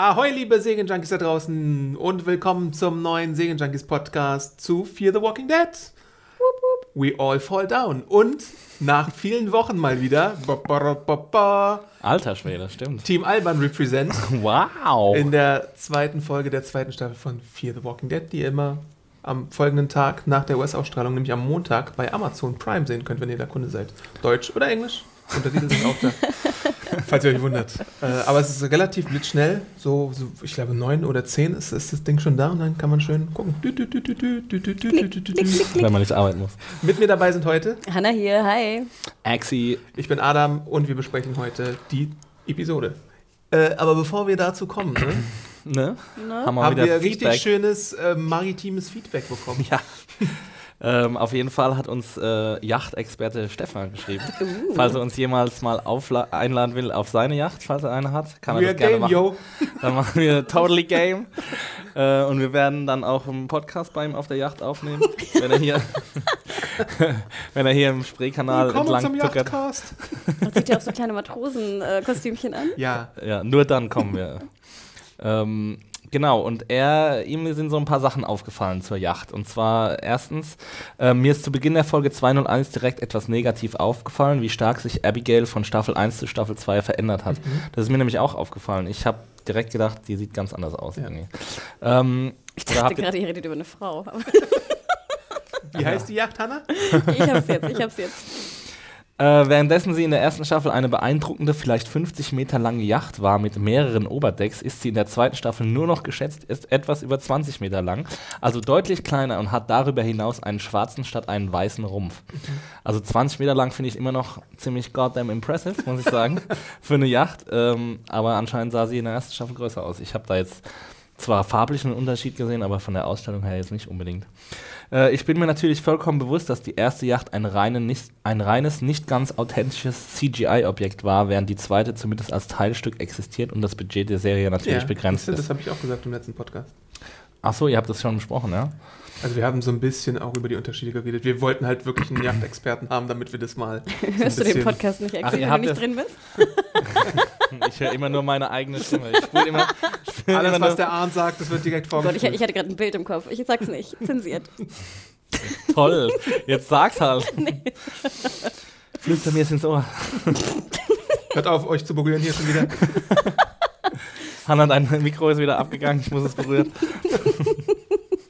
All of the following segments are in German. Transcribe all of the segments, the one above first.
Ahoi, liebe Segenjunkies da draußen und willkommen zum neuen Segenjunkies Podcast zu Fear the Walking Dead. We all fall down. Und nach vielen Wochen mal wieder ba, ba, ba, ba, Alter Schwede, stimmt. Team Alban represent Wow. in der zweiten Folge der zweiten Staffel von Fear the Walking Dead, die ihr immer am folgenden Tag nach der US-Ausstrahlung, nämlich am Montag, bei Amazon Prime sehen könnt, wenn ihr da Kunde seid. Deutsch oder Englisch? Untertitel sind auch da. falls ihr euch wundert. Äh, aber es ist relativ blitzschnell. So, so, ich glaube, neun oder zehn ist, ist das Ding schon da und dann kann man schön gucken. Wenn man nicht arbeiten muss. Mit mir dabei sind heute Hanna hier, hi. Axi. Ich bin Adam und wir besprechen heute die Episode. Äh, aber bevor wir dazu kommen, ne, ne? ne? haben wir, haben wir richtig schönes äh, maritimes Feedback bekommen. Ja. Ähm, auf jeden Fall hat uns äh, Yachtexperte Stefan geschrieben. Falls er uns jemals mal einladen will auf seine Yacht, falls er eine hat, kann er We das are gerne game, machen. yo. Dann machen wir totally game. äh, und wir werden dann auch einen Podcast bei ihm auf der Yacht aufnehmen, wenn er hier, wenn er hier im Spreekanal Willkommen entlang zum tuckert. Yachtcast. Man zieht ja auch so kleine Matrosen-Kostümchen an. Ja, Ja, nur dann kommen wir. ähm, genau, und er, ihm sind so ein paar Sachen aufgefallen zur Yacht. Und zwar erstens, äh, mir ist zu Beginn der Folge 201 direkt etwas negativ aufgefallen, wie stark sich Abigail von Staffel 1 zu Staffel 2 verändert hat. Das ist mir nämlich auch aufgefallen. Ich habe direkt gedacht, die sieht ganz anders aus. Ja. irgendwie. Ähm, Ich dachte gerade, ihr redet über eine Frau. Wie heißt die Yacht, Hanna? ich hab's jetzt, ich hab's jetzt. Äh, währenddessen sie in der ersten Staffel eine beeindruckende, vielleicht 50 Meter lange Yacht war mit mehreren Oberdecks, ist sie in der zweiten Staffel nur noch geschätzt ist etwas über 20 Meter lang, also deutlich kleiner und hat darüber hinaus einen schwarzen statt einen weißen Rumpf. Also 20 Meter lang finde ich immer noch ziemlich goddamn impressive, muss ich sagen, für eine Yacht. Ähm, aber anscheinend sah sie in der ersten Staffel größer aus. Ich habe da jetzt zwar farblich einen Unterschied gesehen, aber von der Ausstellung her jetzt nicht unbedingt. Äh, ich bin mir natürlich vollkommen bewusst, dass die erste Yacht ein, reine, nicht, ein reines, nicht ganz authentisches CGI-Objekt war, während die zweite zumindest als Teilstück existiert und das Budget der Serie natürlich begrenzt das, ist. das habe ich auch gesagt im letzten Podcast. Achso, ihr habt das schon besprochen, ja? Also wir haben so ein bisschen auch über die Unterschiede geredet. Wir wollten halt wirklich einen Yachtexperten haben, damit wir das mal. so ein Hörst du den Podcast nicht extra, wenn du nicht drin bist? Ich höre immer nur meine eigene Stimme. Ich spule immer, ich spule Alles, immer was der Arndt sagt, das wird direkt Oh Gott, ich, ich hatte gerade ein Bild im Kopf. Ich sag's nicht. Zensiert. toll. Jetzt sag's halt. Flüster mir es ins Ohr. Hört auf, euch zu berühren hier schon wieder. Hanna, dein Mikro ist wieder abgegangen, ich muss es berühren.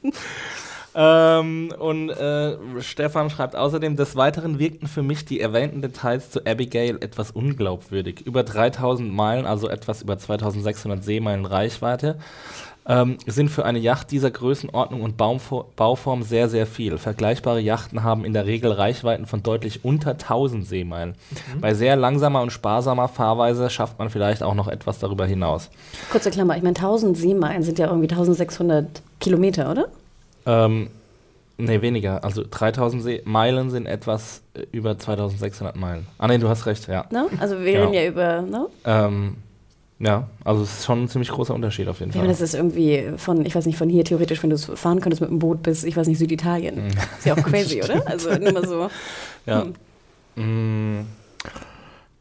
ähm, und äh, Stefan schreibt außerdem, des Weiteren wirkten für mich die erwähnten Details zu Abigail etwas unglaubwürdig. Über 3000 Meilen, also etwas über 2600 Seemeilen Reichweite, ähm, sind für eine Yacht dieser Größenordnung und Baumfo Bauform sehr, sehr viel. Vergleichbare Yachten haben in der Regel Reichweiten von deutlich unter 1000 Seemeilen. Bei sehr langsamer und sparsamer Fahrweise schafft man vielleicht auch noch etwas darüber hinaus. Kurze Klammer. Ich meine, 1000 Seemeilen sind ja irgendwie 1600 Kilometer, oder? Ähm, nee, weniger. Also 3000 See Meilen sind etwas äh, über 2600 Meilen. Ah, nee, du hast recht, ja. Ne? Also wir Genau. reden ja über, ne? Ähm, ja, also es ist schon ein ziemlich großer Unterschied auf jeden Ich meine, Fall. das ist irgendwie von, ich weiß nicht, von hier theoretisch, wenn du es fahren könntest mit dem Boot bis, ich weiß nicht, Süditalien. Ist ja auch crazy, oder? Also nur mal so. Ja. Mm,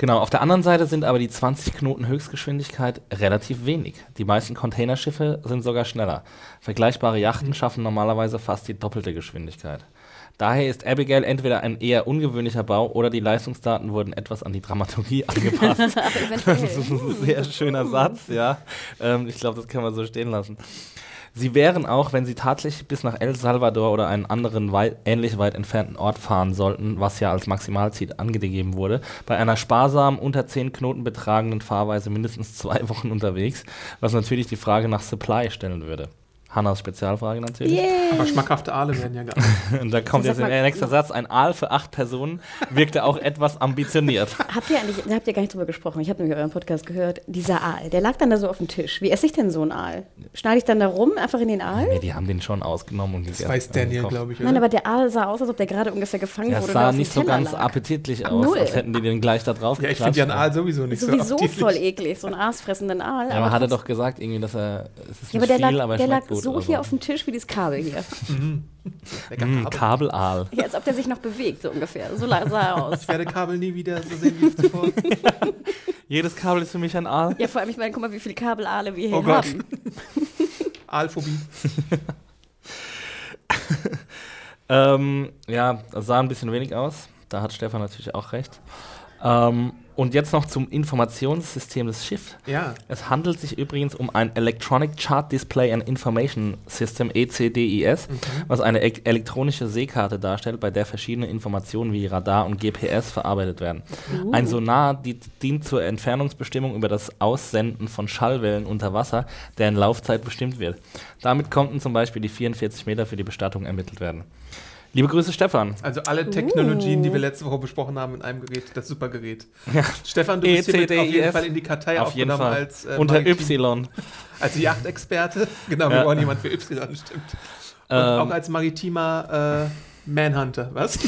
Genau, auf der anderen Seite sind aber die 20 Knoten Höchstgeschwindigkeit relativ wenig. Die meisten Containerschiffe sind sogar schneller. Vergleichbare Yachten schaffen normalerweise fast die doppelte Geschwindigkeit. Daher ist Abigail entweder ein eher ungewöhnlicher Bau oder die Leistungsdaten wurden etwas an die Dramaturgie angepasst. Das ist ein sehr schöner Satz, ja. Ähm, ich glaube, das kann man so stehen lassen. Sie wären auch, wenn sie tatsächlich bis nach El Salvador oder einen anderen weit, ähnlich weit entfernten Ort fahren sollten, was ja als Maximalziel angegeben wurde, bei einer sparsamen, unter 10 Knoten betragenden Fahrweise mindestens zwei Wochen unterwegs, was natürlich die Frage nach Supply stellen würde. Hannas Spezialfrage natürlich. Yay! Aber schmackhafte Aale werden ja gar Und da kommt jetzt der nächste Satz. Ein Aal für acht Personen wirkte auch etwas ambitioniert. Habt ihr eigentlich, da habt ihr gar nicht drüber gesprochen, ich habe nämlich euren Podcast gehört, dieser Aal, der lag dann da so auf dem Tisch. Wie esse ich denn so einen Aal? Schneide ich dann da rum, einfach in den Aal? Nee, die haben den schon ausgenommen und Das gegessen. weiß Daniel, glaube ich. Nein, Oder? aber der Aal sah aus, als ob der gerade ungefähr gefangen Ja, wurde. sah nicht so Teller ganz lag. appetitlich aus, null. als hätten die den gleich da drauf ja, ich finde ja einen Aal sowieso nicht Sowieso so appetitlich. voll eklig, so einen aasfressenden Aal. Ja, aber hat er doch gesagt, irgendwie, dass er, es ist Ja, nicht aber der viel, lag, aber er lag schmeckt gut. Gut. so hier auf dem Tisch wie dieses Kabel hier. Mm, Kabel. Kabelaal. Ja, als ob der sich noch bewegt, so ungefähr. So sah er aus. Ich werde Kabel nie wieder so sehen wie zuvor. Jedes Kabel ist für mich ein Aal. Ja, vor allem, ich meine, guck mal, wie viele Kabelale wir hier Oh Gott. haben. Aalphobie. Ähm, ja, das sah ein bisschen wenig aus. Da hat Stefan natürlich auch recht. Ähm, und jetzt noch zum Informationssystem des Schiffs. Ja. Es handelt sich übrigens um ein Electronic Chart Display and Information System, E ECDIS, was eine e elektronische Seekarte darstellt, bei der verschiedene Informationen wie Radar und GPS verarbeitet werden. Ein Sonar die, dient zur Entfernungsbestimmung über das Aussenden von Schallwellen unter Wasser, deren Laufzeit bestimmt wird. Damit konnten zum Beispiel die 44 Meter für die Bestattung ermittelt werden. Liebe Grüße, Stefan. Also alle Technologien, die wir letzte Woche besprochen haben in einem Gerät, das super Gerät. Stefan, du bist hiermit auf jeden. Fall in die Kartei Auf jeden aufgenommen Fall. als äh, Unter maritim- Y. Als Yachtexperte. Genau, wir Ja. brauchen jemand für Y, stimmt. Und Ähm. auch als maritimer äh, Manhunter, was?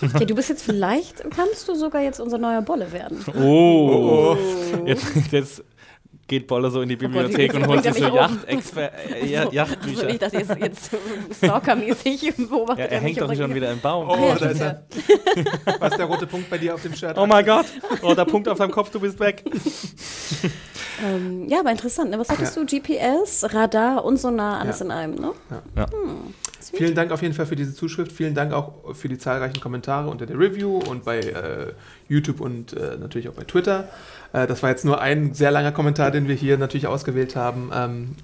Ja, du bist jetzt vielleicht, kannst du sogar jetzt unser neuer Bolle werden. Oh. Jetzt, jetzt geht Bolle so in die Gott, Bibliothek die- und die holt sich so mich um. Äh, Ja- Also Yachtbücher. nicht, dass ihr jetzt, jetzt stalkermäßig beobachtet. Ja, er hängt doch schon wieder im Baum. Oh, ja, da ist er. Was ist der rote Punkt bei dir auf dem Shirt? Oh mein Gott. Oh, der Punkt auf deinem Kopf, du bist weg. Ähm, ja, aber interessant. Ne? Was hattest Ja. du? GPS, Radar und Sonar, alles Ja. in einem, ne? Vielen Dank auf jeden Fall für diese Zuschrift. Vielen Dank auch für die zahlreichen Kommentare unter der Review und bei äh, YouTube und äh, natürlich auch bei Twitter. Äh, das war jetzt nur ein sehr langer Kommentar, den wir hier natürlich ausgewählt haben. Ähm,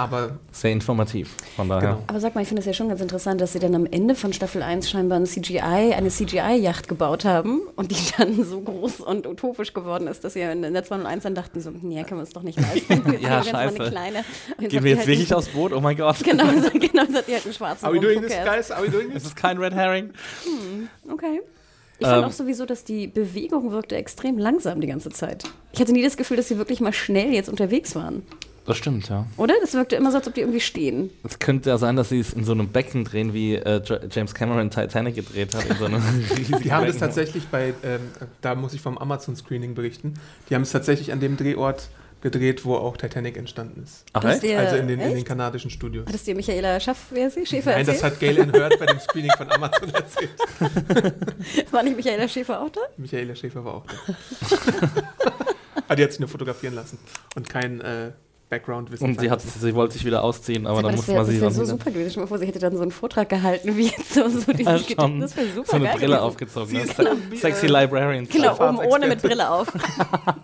aber Sehr informativ, von daher. Genau. Aber sag mal, ich finde es ja schon ganz interessant, dass sie dann am Ende von Staffel 1 scheinbar ein CGI, eine CGI-Yacht gebaut haben und die dann so groß und utopisch geworden ist, dass sie in in der 201 dann dachten, so, nee, können wir uns doch nicht leisten. Jetzt Ja, scheiße. eine kleine. Gehen habt wir jetzt halt wirklich aufs Boot? Oh mein Gott. Genau, so- genau, hat ihr halt einen schwarzen are we doing this, guys? Are we doing Es this? ist kein Red Herring. Okay. Ich fand Ähm. auch sowieso, dass die Bewegung wirkte extrem langsam die ganze Zeit. Ich hatte nie das Gefühl, dass sie wirklich mal schnell jetzt unterwegs waren. Das stimmt, ja. Oder? Das wirkte immer so, als ob die irgendwie stehen. Es könnte ja sein, dass sie es in so einem Becken drehen, wie äh, James Cameron Titanic gedreht hat. In so einem Die haben das Becken. tatsächlich bei, ähm, da muss ich vom Amazon-Screening berichten, die haben es tatsächlich an dem Drehort gedreht, wo auch Titanic entstanden ist. Ach, Das echt? die- Also in den, in echt? den kanadischen Studios. Hat es dir Michaela Schaff, wer sie, Schäfer Nein, das erzählt? hat Gail Ann Hurd bei dem Screening von Amazon erzählt. War nicht Michaela Schäfer auch da? Michaela Schäfer war auch da. Aber die hat sich nur fotografieren lassen und kein äh, Background-Wissen. Und sie, hat, sie wollte sich wieder ausziehen, aber mal, dann das musste wäre man sie dann so wieder- super gewesen. Dir mal vor, sie hätte dann so einen Vortrag gehalten, wie jetzt so, so Ja, dieses schon. Das wäre super so eine geil Brille gewesen. aufgezogen. Sie ne? ist Se eine, äh, Sexy Librarian. Genau, oben ohne mit Brille auf.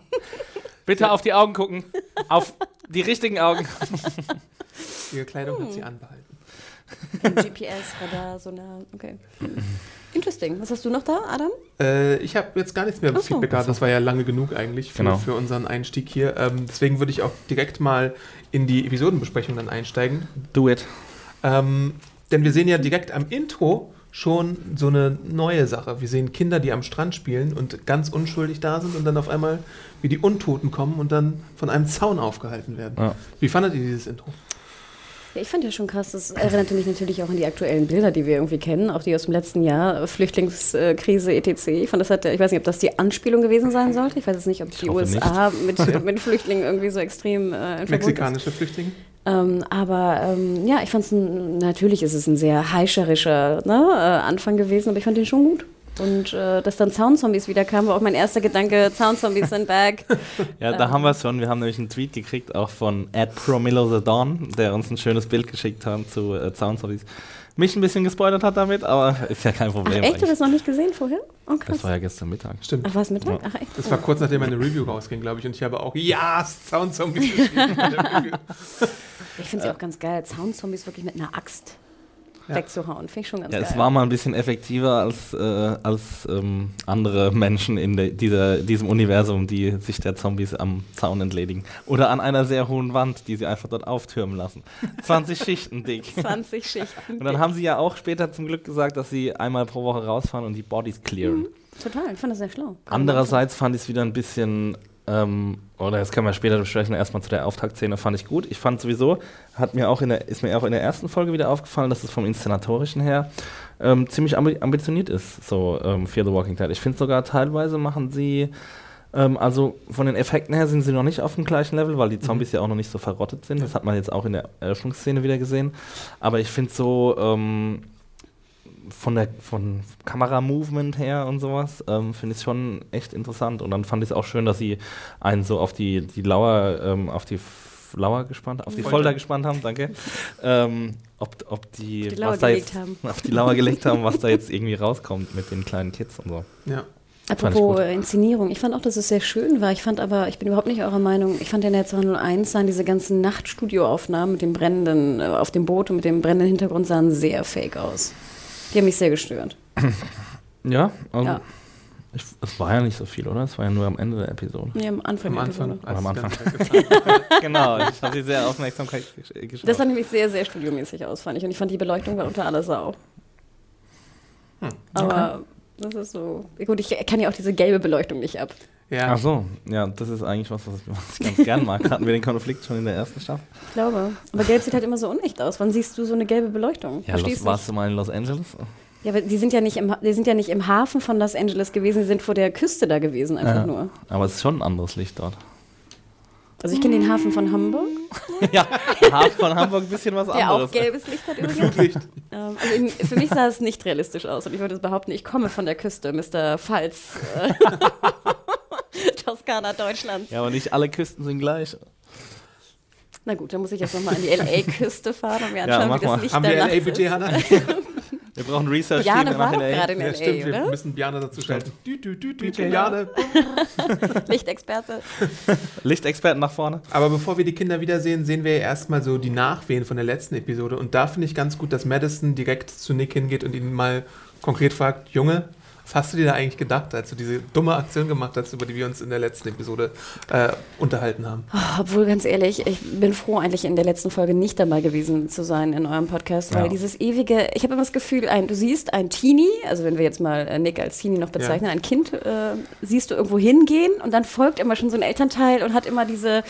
Bitte auf die Augen gucken. Auf die richtigen Augen. Ihre Kleidung hat sie anbehalten. GPS, Radar, Sonar, okay. Interesting. Was hast du noch da, Adam? Äh, ich habe jetzt gar nichts mehr so. Feedback gehabt. Das war ja lange genug eigentlich für, Genau. für unseren Einstieg hier. Ähm, deswegen würde ich auch direkt mal in die Episodenbesprechung dann einsteigen. Do it. Ähm, denn wir sehen ja direkt am Intro schon so eine neue Sache. Wir sehen Kinder, die am Strand spielen und ganz unschuldig da sind und dann auf einmal wie die Untoten kommen und dann von einem Zaun aufgehalten werden. Ja. Wie fandet ihr dieses Intro? Ja, ich fand ja schon krass, das erinnerte mich natürlich auch an die aktuellen Bilder, die wir irgendwie kennen, auch die aus dem letzten Jahr, Flüchtlingskrise etc. Ich fand, das hat, ich weiß nicht, ob das die Anspielung gewesen sein sollte. Ich weiß jetzt nicht, ob die USA mit, mit Flüchtlingen irgendwie so extrem äh, Verbund ist. Mexikanische Flüchtlinge? Ähm, aber ähm, ja, ich fand es, natürlich ist es ein sehr heischerischer ne, äh, Anfang gewesen, aber ich fand den schon gut. Und äh, dass dann Soundzombies wieder kamen, war auch mein erster Gedanke, Soundzombies sind back. Ja, da haben wir es schon. Wir haben nämlich einen Tweet gekriegt, auch von Ed Promillo the Dawn, der uns ein schönes Bild geschickt hat zu äh, Soundzombies. Mich ein bisschen gespoilert hat damit, aber ist ja kein Ach Problem. echt, du eigentlich. hast noch nicht gesehen vorher? Oh krass. das war ja gestern Mittag. Stimmt. Ach, war es Mittag? Ach echt? Das war kurz nachdem meine Review rausging, glaube ich. Und ich habe auch Ja, Soundzombies geschrieben. Ich finde ja auch ganz geil, Soundzombies wirklich mit einer Axt Ja. wegzuhauen. Finde ich schon ganz Ja, geil. es war mal ein bisschen effektiver als, äh, als ähm, andere Menschen in de, dieser, diesem Universum, die sich der Zombies am Zaun entledigen. Oder an einer sehr hohen Wand, die sie einfach dort auftürmen lassen. 20 Schichten dick. 20 Schichten. Und dann haben sie ja auch später zum Glück gesagt, dass sie einmal pro Woche rausfahren und die Bodies clearen. Total, ich fand das sehr schlau. Andererseits fand ich es wieder ein bisschen, ähm, oder das können wir später besprechen, erstmal zu der Auftaktszene fand ich gut. Ich fand sowieso, hat mir auch in der, ist mir auch in der ersten Folge wieder aufgefallen, dass es vom Inszenatorischen her ähm, ziemlich ambi ambitioniert ist, so ähm, Fear the Walking Dead. Ich finde sogar teilweise machen sie Ähm, also von den Effekten her sind sie noch nicht auf dem gleichen Level, weil die Zombies ja auch noch nicht so verrottet sind. Das hat man jetzt auch in der Eröffnungsszene wieder gesehen. Aber ich finde so ähm, von der von Kameramovement her und sowas, ähm, finde ich es schon echt interessant. Und dann fand ich es auch schön, dass sie einen so auf die, die Lauer, ähm, auf die Lauer gespannt, auf die Folter. Folter gespannt haben, danke. ähm, ob, ob die, Auf die Lauer was da gelegt jetzt, haben. auf die Lauer gelegt haben, was da jetzt irgendwie rauskommt mit den kleinen Kids und so. Ja. Ich Apropos gut. äh, Inszenierung, ich fand auch, dass es sehr schön war. Ich fand aber, ich bin überhaupt nicht eurer Meinung, ich fand in der 201 sahen diese ganzen Nachtstudioaufnahmen mit dem brennenden, äh, auf dem Boot und mit dem brennenden Hintergrund sahen sehr fake aus. Die haben mich sehr gestört. Ja, also Ja. Ich, es war ja nicht so viel, oder? Es war ja nur am Ende der Episode. Nee, am Anfang. Am der Anfang. Episode. als Am sie Anfang. haben. genau, ich habe die sehr Aufmerksamkeit gesch- geschaut. Das sah nämlich sehr, sehr studiomäßig aus, fand ich. Und ich fand, die Beleuchtung war unter aller Sau. Hm. Aber das ist so. Gut, ich kann ja auch diese gelbe Beleuchtung nicht ab. Ja. Ach so, ja, das ist eigentlich was, was ich, ganz gern mag. Hatten wir den Konflikt schon in der ersten Staffel? Ich glaube. Aber gelb sieht halt immer so unecht aus. Wann siehst du so eine gelbe Beleuchtung? Ja, Verstehst Los, warst du mal in Los Angeles? Ja, aber die sind ja, nicht im, die sind ja nicht im Hafen von Los Angeles gewesen, die sind vor der Küste da gewesen, einfach Ja. nur. Aber es ist schon ein anderes Licht dort. Also ich kenne den Hafen von Hamburg, ja, Hafen von Hamburg ein bisschen was der anderes. auch gelbes Licht hat übrigens. Licht. Ähm, also eben, für mich sah es nicht realistisch aus und ich würde behaupten, ich komme von der Küste, Mr. Pfalz. Äh, Toskana Deutschlands. Ja, aber nicht alle Küsten sind gleich. Na gut, dann muss ich jetzt nochmal an die LA-Küste fahren und mir Ja, anschauen, mach wie das mal. Licht Haben wir LA-Budget. Hannah? Wir brauchen Research Bjane war doch LA. gerade in Ja, LA, stimmt. Wir oder? müssen Bjane dazu dü, Genau. Bjane. Lichtexperte. Lichtexperten nach vorne. Aber bevor wir die Kinder wiedersehen, sehen wir ja erstmal so die Nachwehen von der letzten Episode. Und da finde ich ganz gut, dass Madison direkt zu Nick hingeht und ihn mal konkret fragt: Junge, was hast du dir da eigentlich gedacht, als du diese dumme Aktion gemacht hast, über die wir uns in der letzten Episode äh, unterhalten haben? Oh, obwohl, ganz ehrlich, ich bin froh, eigentlich in der letzten Folge nicht dabei gewesen zu sein in eurem Podcast, weil Ja. dieses ewige, ich habe immer das Gefühl, ein, du siehst ein Teenie, also wenn wir jetzt mal äh, Nick als Teenie noch bezeichnen, ein Kind äh, siehst du irgendwo hingehen und dann folgt immer schon so ein Elternteil und hat immer diese.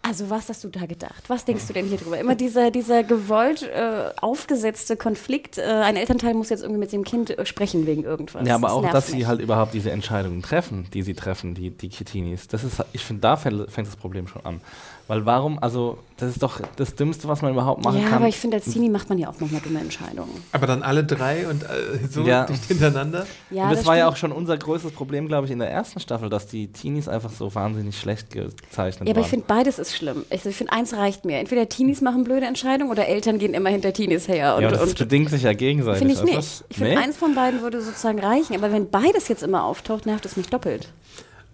Also was hast du da gedacht? Was denkst du denn hier drüber? Immer dieser, dieser gewollt äh, aufgesetzte Konflikt. Äh, ein Elternteil muss jetzt irgendwie mit dem Kind äh, sprechen wegen irgendwas. Ja, aber Das auch, dass sie mich. halt überhaupt diese Entscheidungen treffen, die sie treffen, die, die Kitinis. Das ist, ich finde, da fängt das Problem schon an. Weil warum, also, das ist doch das Dümmste, was man überhaupt machen Ja, kann. aber ich finde, als Teenie macht man ja auch manchmal dumme Entscheidungen. Aber dann alle drei und äh, so Ja. dicht hintereinander. Ja, und das, war ja auch schon unser größtes Problem, glaube ich, in der ersten Staffel, dass die Teenies einfach so wahnsinnig schlecht gezeichnet Ja, aber ich waren. finde, beides ist schlimm. Ich, ich finde, eins reicht mir. Entweder Teenies machen blöde Entscheidungen oder Eltern gehen immer hinter Teenies her. Und, ja, das und bedingt sich ja gegenseitig. finde ich du? nicht. Ich finde, Nee? eins von beiden würde sozusagen reichen. Aber wenn beides jetzt immer auftaucht, nervt es mich doppelt.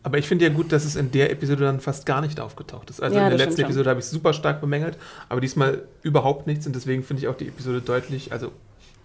Aber ich finde ja gut, dass es in der Episode dann fast gar nicht aufgetaucht ist. Also Ja, in der letzten. Episode habe ich es super stark bemängelt, aber diesmal überhaupt nichts und deswegen finde ich auch die Episode deutlich, also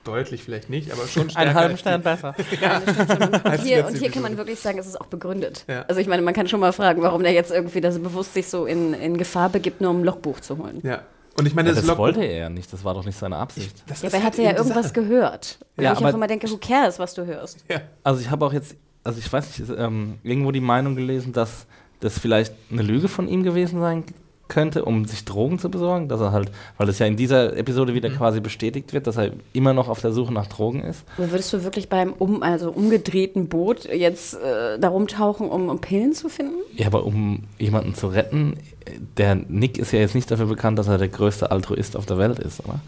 deutlich vielleicht nicht, aber schon stärker. Einen halben Stern besser. Und Als die hier, und hier kann man wirklich sagen, es ist auch begründet. Ja. Also ich meine, man kann schon mal fragen, warum der jetzt irgendwie das bewusst sich so in, in Gefahr begibt, nur um ein Logbuch zu holen. Ja. Und ich meine, Ja, das, das wollte er ja nicht, das war doch nicht seine Absicht. Das Ja, aber er halt hatte ja irgendwas Sache. gehört. Und Ja, ich auch aber- immer denke, who cares, was du hörst. Ja. Also ich habe auch jetzt, also ich weiß nicht, ähm, irgendwo die Meinung gelesen, dass das vielleicht eine Lüge von ihm gewesen sein könnte, um sich Drogen zu besorgen, dass er halt, weil das ja in dieser Episode Mhm. wieder quasi bestätigt wird, dass er immer noch auf der Suche nach Drogen ist. Aber würdest du wirklich beim um, also umgedrehten Boot jetzt äh, darum tauchen, um, um Pillen zu finden? Ja, aber um jemanden zu retten, äh, der Nick ist ja jetzt nicht dafür bekannt, dass er der größte Altruist auf der Welt ist, oder?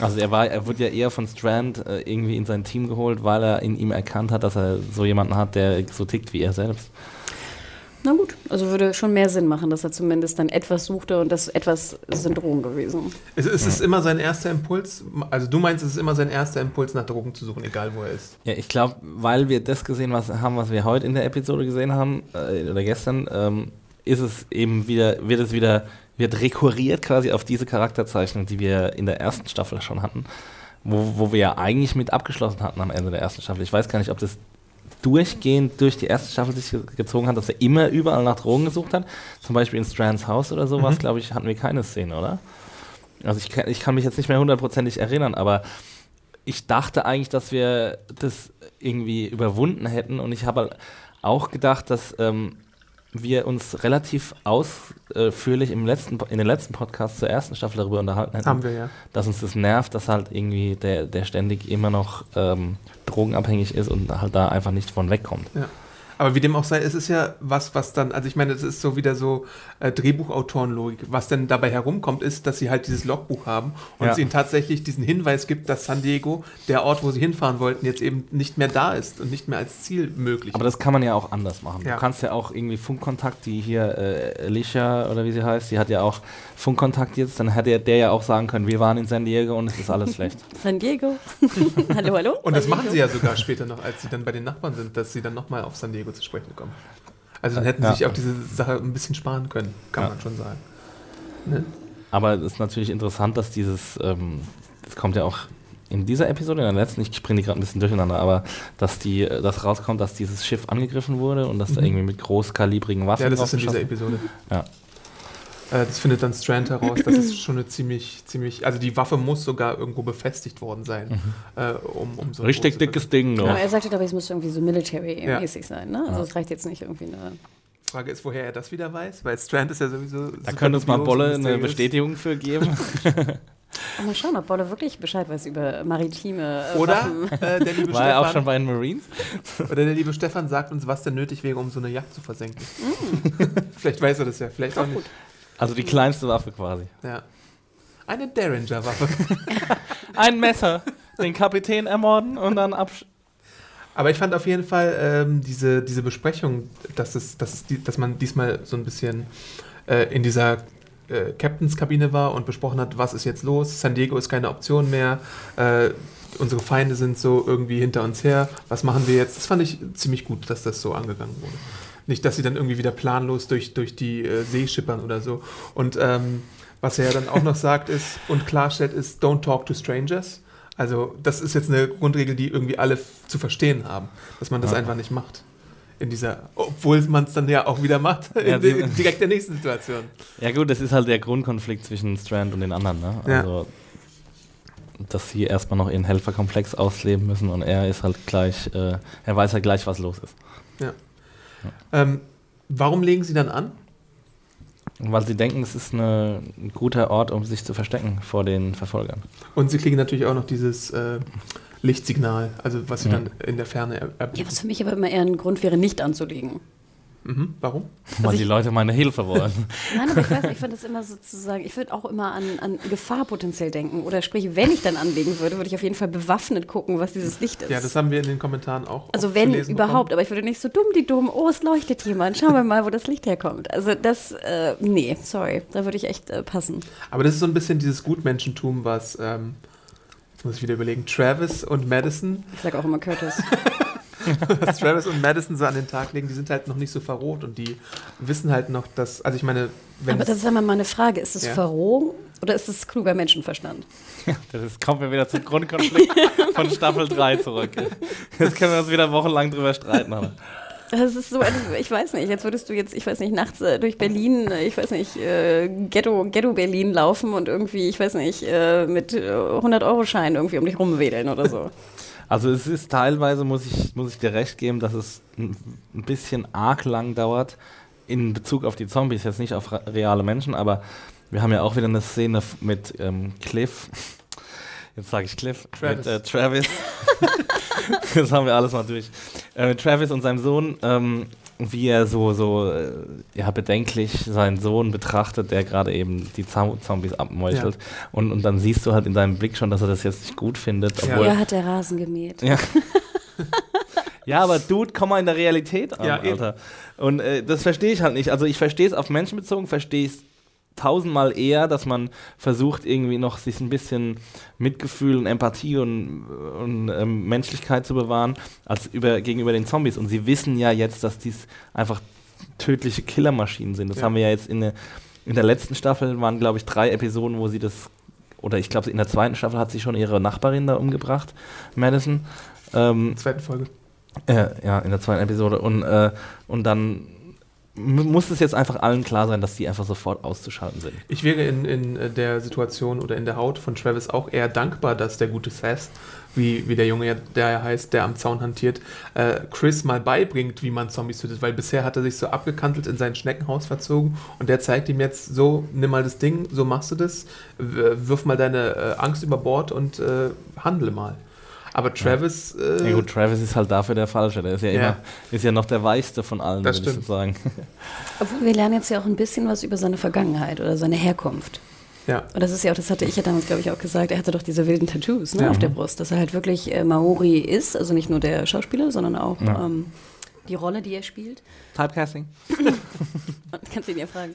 Also er war, er wurde ja eher von Strand äh, irgendwie in sein Team geholt, weil er in ihm erkannt hat, dass er so jemanden hat, der so tickt wie er selbst. Na gut, also würde schon mehr Sinn machen, dass er zumindest dann etwas suchte und das etwas sind Drogen gewesen. Es, es ist immer sein erster Impuls, also du meinst, es ist immer sein erster Impuls, nach Drogen zu suchen, egal wo er ist. Ja, ich glaube, weil wir das gesehen was, haben, was wir heute in der Episode gesehen haben, äh, oder gestern, ähm, ist es eben wieder, wird es wieder, wird rekurriert quasi auf diese Charakterzeichnung, die wir in der ersten Staffel schon hatten, wo, wo wir ja eigentlich mit abgeschlossen hatten am Ende der ersten Staffel. Ich weiß gar nicht, ob das durchgehend durch die erste Staffel sich ge- gezogen hat, dass er immer überall nach Drogen gesucht hat. Zum Beispiel in Strands Haus oder sowas, Mhm. glaube ich, hatten wir keine Szene, oder? Also ich, kann- ich kann mich jetzt nicht mehr hundertprozentig erinnern, aber ich dachte eigentlich, dass wir das irgendwie überwunden hätten und ich habe auch gedacht, dass ähm, wir uns relativ ausführlich im letzten, in den letzten Podcasts zur ersten Staffel darüber unterhalten hätten, Haben wir ja. dass uns das nervt, dass halt irgendwie der, der ständig immer noch ähm, drogenabhängig ist und halt da einfach nicht von wegkommt. Aber wie dem auch sei, es ist ja was, was dann, also ich meine, es ist so wieder so äh, Drehbuchautorenlogik. Was denn dabei herumkommt, ist, dass sie halt dieses Logbuch haben und Ja. es ihnen tatsächlich diesen Hinweis gibt, dass San Diego, der Ort, wo sie hinfahren wollten, jetzt eben nicht mehr da ist und nicht mehr als Ziel möglich Aber das kann man ja auch anders machen. Ja. Du kannst ja auch irgendwie Funkkontakt, die hier, äh, Alicia oder wie sie heißt, die hat ja auch Funkkontakt jetzt, dann hätte der ja auch sagen können, wir waren in San Diego und es ist alles schlecht. San Diego. hallo, hallo. Und das machen Diego. sie ja sogar später noch, als sie dann bei den Nachbarn sind, dass sie dann nochmal auf San Diego zu sprechen kommen. Also dann hätten Ja. sie sich auch diese Sache ein bisschen sparen können, kann Ja. man schon sagen. Ne? Aber es ist natürlich interessant, dass dieses, ähm, das kommt ja auch in dieser Episode, in der letzten, ich bringe die gerade ein bisschen durcheinander, aber dass die, äh, dass rauskommt, dass dieses Schiff angegriffen wurde und dass da Mhm. irgendwie mit großkalibrigen Waffen Ja, das ist in dieser Episode. Ja. Äh, das findet dann Strand heraus, das ist schon eine ziemlich, ziemlich, also die Waffe muss sogar irgendwo befestigt worden sein, äh, um, um so ein Richtig dickes Ding Genau, noch. er sagte aber, es muss irgendwie so Ja. military-mäßig sein, ne? Also es reicht jetzt nicht irgendwie eine. Frage ist, woher er das wieder weiß, weil Strand ist ja sowieso. Da könnte uns mal Bolle eine. Bestätigung für geben. Mal schauen, ob Bolle wirklich Bescheid weiß über maritime äh, Oder Waffen. äh, der, liebe War er auch Stefan, schon bei den Marines? oder der liebe Stefan sagt uns, was denn nötig wäre, um so eine Yacht zu versenken. Mm. vielleicht weiß er das ja, vielleicht auch nicht. Also die kleinste Waffe quasi. Ja. Eine Derringer-Waffe. Ein Messer, den Kapitän ermorden und dann absch... Aber ich fand auf jeden Fall ähm, diese, diese Besprechung, dass, es, dass, es die, dass man diesmal so ein bisschen äh, in dieser äh, Captains-Kabine war und besprochen hat, was ist jetzt los, San Diego ist keine Option mehr, äh, unsere Feinde sind so irgendwie hinter uns her, was machen wir jetzt? Das fand ich ziemlich gut, dass das so angegangen wurde. Nicht, dass sie dann irgendwie wieder planlos durch, durch die äh, See schippern oder so. Und ähm, was er ja dann auch noch sagt ist und klarstellt, ist, don't talk to strangers. Also das ist jetzt eine Grundregel, die irgendwie alle zu verstehen haben, dass man das Ja. einfach nicht macht. In dieser, obwohl man es dann ja auch wieder macht, in Ja, der, sie- direkt der nächsten Situation. Ja gut, das ist halt der Grundkonflikt zwischen Strand und den anderen, ne? Ja. Also, dass sie erstmal noch ihren Helferkomplex ausleben müssen und er ist halt gleich, äh, er weiß halt gleich, was los ist. Ähm, warum legen sie dann an? Weil sie denken, es ist eine, ein guter Ort, um sich zu verstecken vor den Verfolgern. Und sie kriegen natürlich auch noch dieses äh, Lichtsignal, also was sie Ja. dann in der Ferne er Ja, erblicken. was für mich aber immer eher ein Grund wäre, nicht anzulegen. Mhm. Warum? Weil ich- die Leute meine Hilfe wollen. Nein, aber ich weiß nicht, ich fand das immer sozusagen, ich würde auch immer an, an Gefahr potenziell denken. Oder sprich, wenn ich dann anlegen würde, würde ich auf jeden Fall bewaffnet gucken, was dieses Licht ist. Ja, das haben wir in den Kommentaren auch. also oft wenn überhaupt, aber ich würde nicht so dumm die dumm, oh, es leuchtet jemand, schauen wir mal, wo das Licht herkommt. Also das, äh, nee, sorry, da würde ich echt äh, passen. bekommen. Aber das ist so ein bisschen dieses Gutmenschentum, was, ähm, jetzt muss ich wieder überlegen, Travis und Madison, Ich sage auch immer Curtis. was Travis und Madison so an den Tag legen, die sind halt noch nicht so verroht und die wissen halt noch, dass, also ich meine, wenn aber das ist einmal meine Frage, ist es Ja. Verrohung oder ist es kluger Menschenverstand? Das ist, kommen wir wieder zum Grundkonflikt von Staffel 3 zurück. Jetzt können wir uns wieder wochenlang drüber streiten. Aber. Das ist so, ich weiß nicht, jetzt würdest du jetzt, ich weiß nicht, nachts äh, durch Berlin, äh, ich weiß nicht, äh, Ghetto, Ghetto Berlin laufen und irgendwie, ich weiß nicht, äh, mit äh, 100-Euro-Schein irgendwie um dich rumwedeln oder so. Also es ist teilweise, muss ich, muss ich dir recht geben, dass es ein, ein bisschen arg lang dauert in Bezug auf die Zombies, jetzt nicht auf reale Menschen, aber wir haben ja auch wieder eine Szene mit ähm, Cliff. Jetzt sage ich Cliff. Travis. Mit äh, Travis. das haben wir alles mal durch. Äh, mit Travis und seinem Sohn, ähm, wie er so, so äh, ja, bedenklich seinen Sohn betrachtet, der gerade eben die Zom- Zombies abmeuchelt. Und, und dann siehst du halt in seinem Blick schon, dass er das jetzt nicht gut findet. Ja. Obwohl, Er hat der Rasen gemäht. ja. ja, aber Dude, komm mal in der Realität an, Ja, eben. Alter. Und äh, das verstehe ich halt nicht. Also ich verstehe es auf Menschen bezogen, verstehe ich es tausendmal eher, dass man versucht, irgendwie noch sich ein bisschen Mitgefühl und Empathie und, und ähm, Menschlichkeit zu bewahren, als über, gegenüber den Zombies. Und sie wissen ja jetzt, dass dies einfach tödliche Killermaschinen sind. Das Ja. haben wir ja jetzt in der, in der letzten Staffel, waren glaube ich drei Episoden, wo sie das, oder ich glaube in der zweiten Staffel hat sie schon ihre Nachbarin da umgebracht, Madison. Ähm, zweiten Folge. äh, ja, in der zweiten Episode. Und, äh, und dann muss es jetzt einfach allen klar sein, dass die einfach sofort auszuschalten sind. Ich wäre in, in äh, der Situation oder in der Haut von Travis auch eher dankbar, dass der gute Sass, wie, wie der Junge, der heißt, der am Zaun hantiert, äh, Chris mal beibringt, wie man Zombies tötet, weil bisher hat er sich so abgekantelt in sein Schneckenhaus verzogen und der zeigt ihm jetzt so, nimm mal das Ding, so machst du das, wirf mal deine äh, Angst über Bord und äh, handle mal. Aber Travis. Ja. Äh, gut, Travis ist halt dafür der Falsche. Der ist ja, Ja. immer, ist ja noch der Weichste von allen, Das würde ich sagen. Obwohl wir lernen jetzt ja auch ein bisschen was über seine Vergangenheit oder seine Herkunft. ja. Und das ist ja auch, das hatte ich ja damals, glaube ich, auch gesagt, er hatte doch diese wilden Tattoos ne, Ja. auf der Brust, dass er halt wirklich äh, Maori ist, also nicht nur der Schauspieler, sondern auch Ja. ähm, die Rolle, die er spielt. Typecasting? Kannst du ihn ja fragen.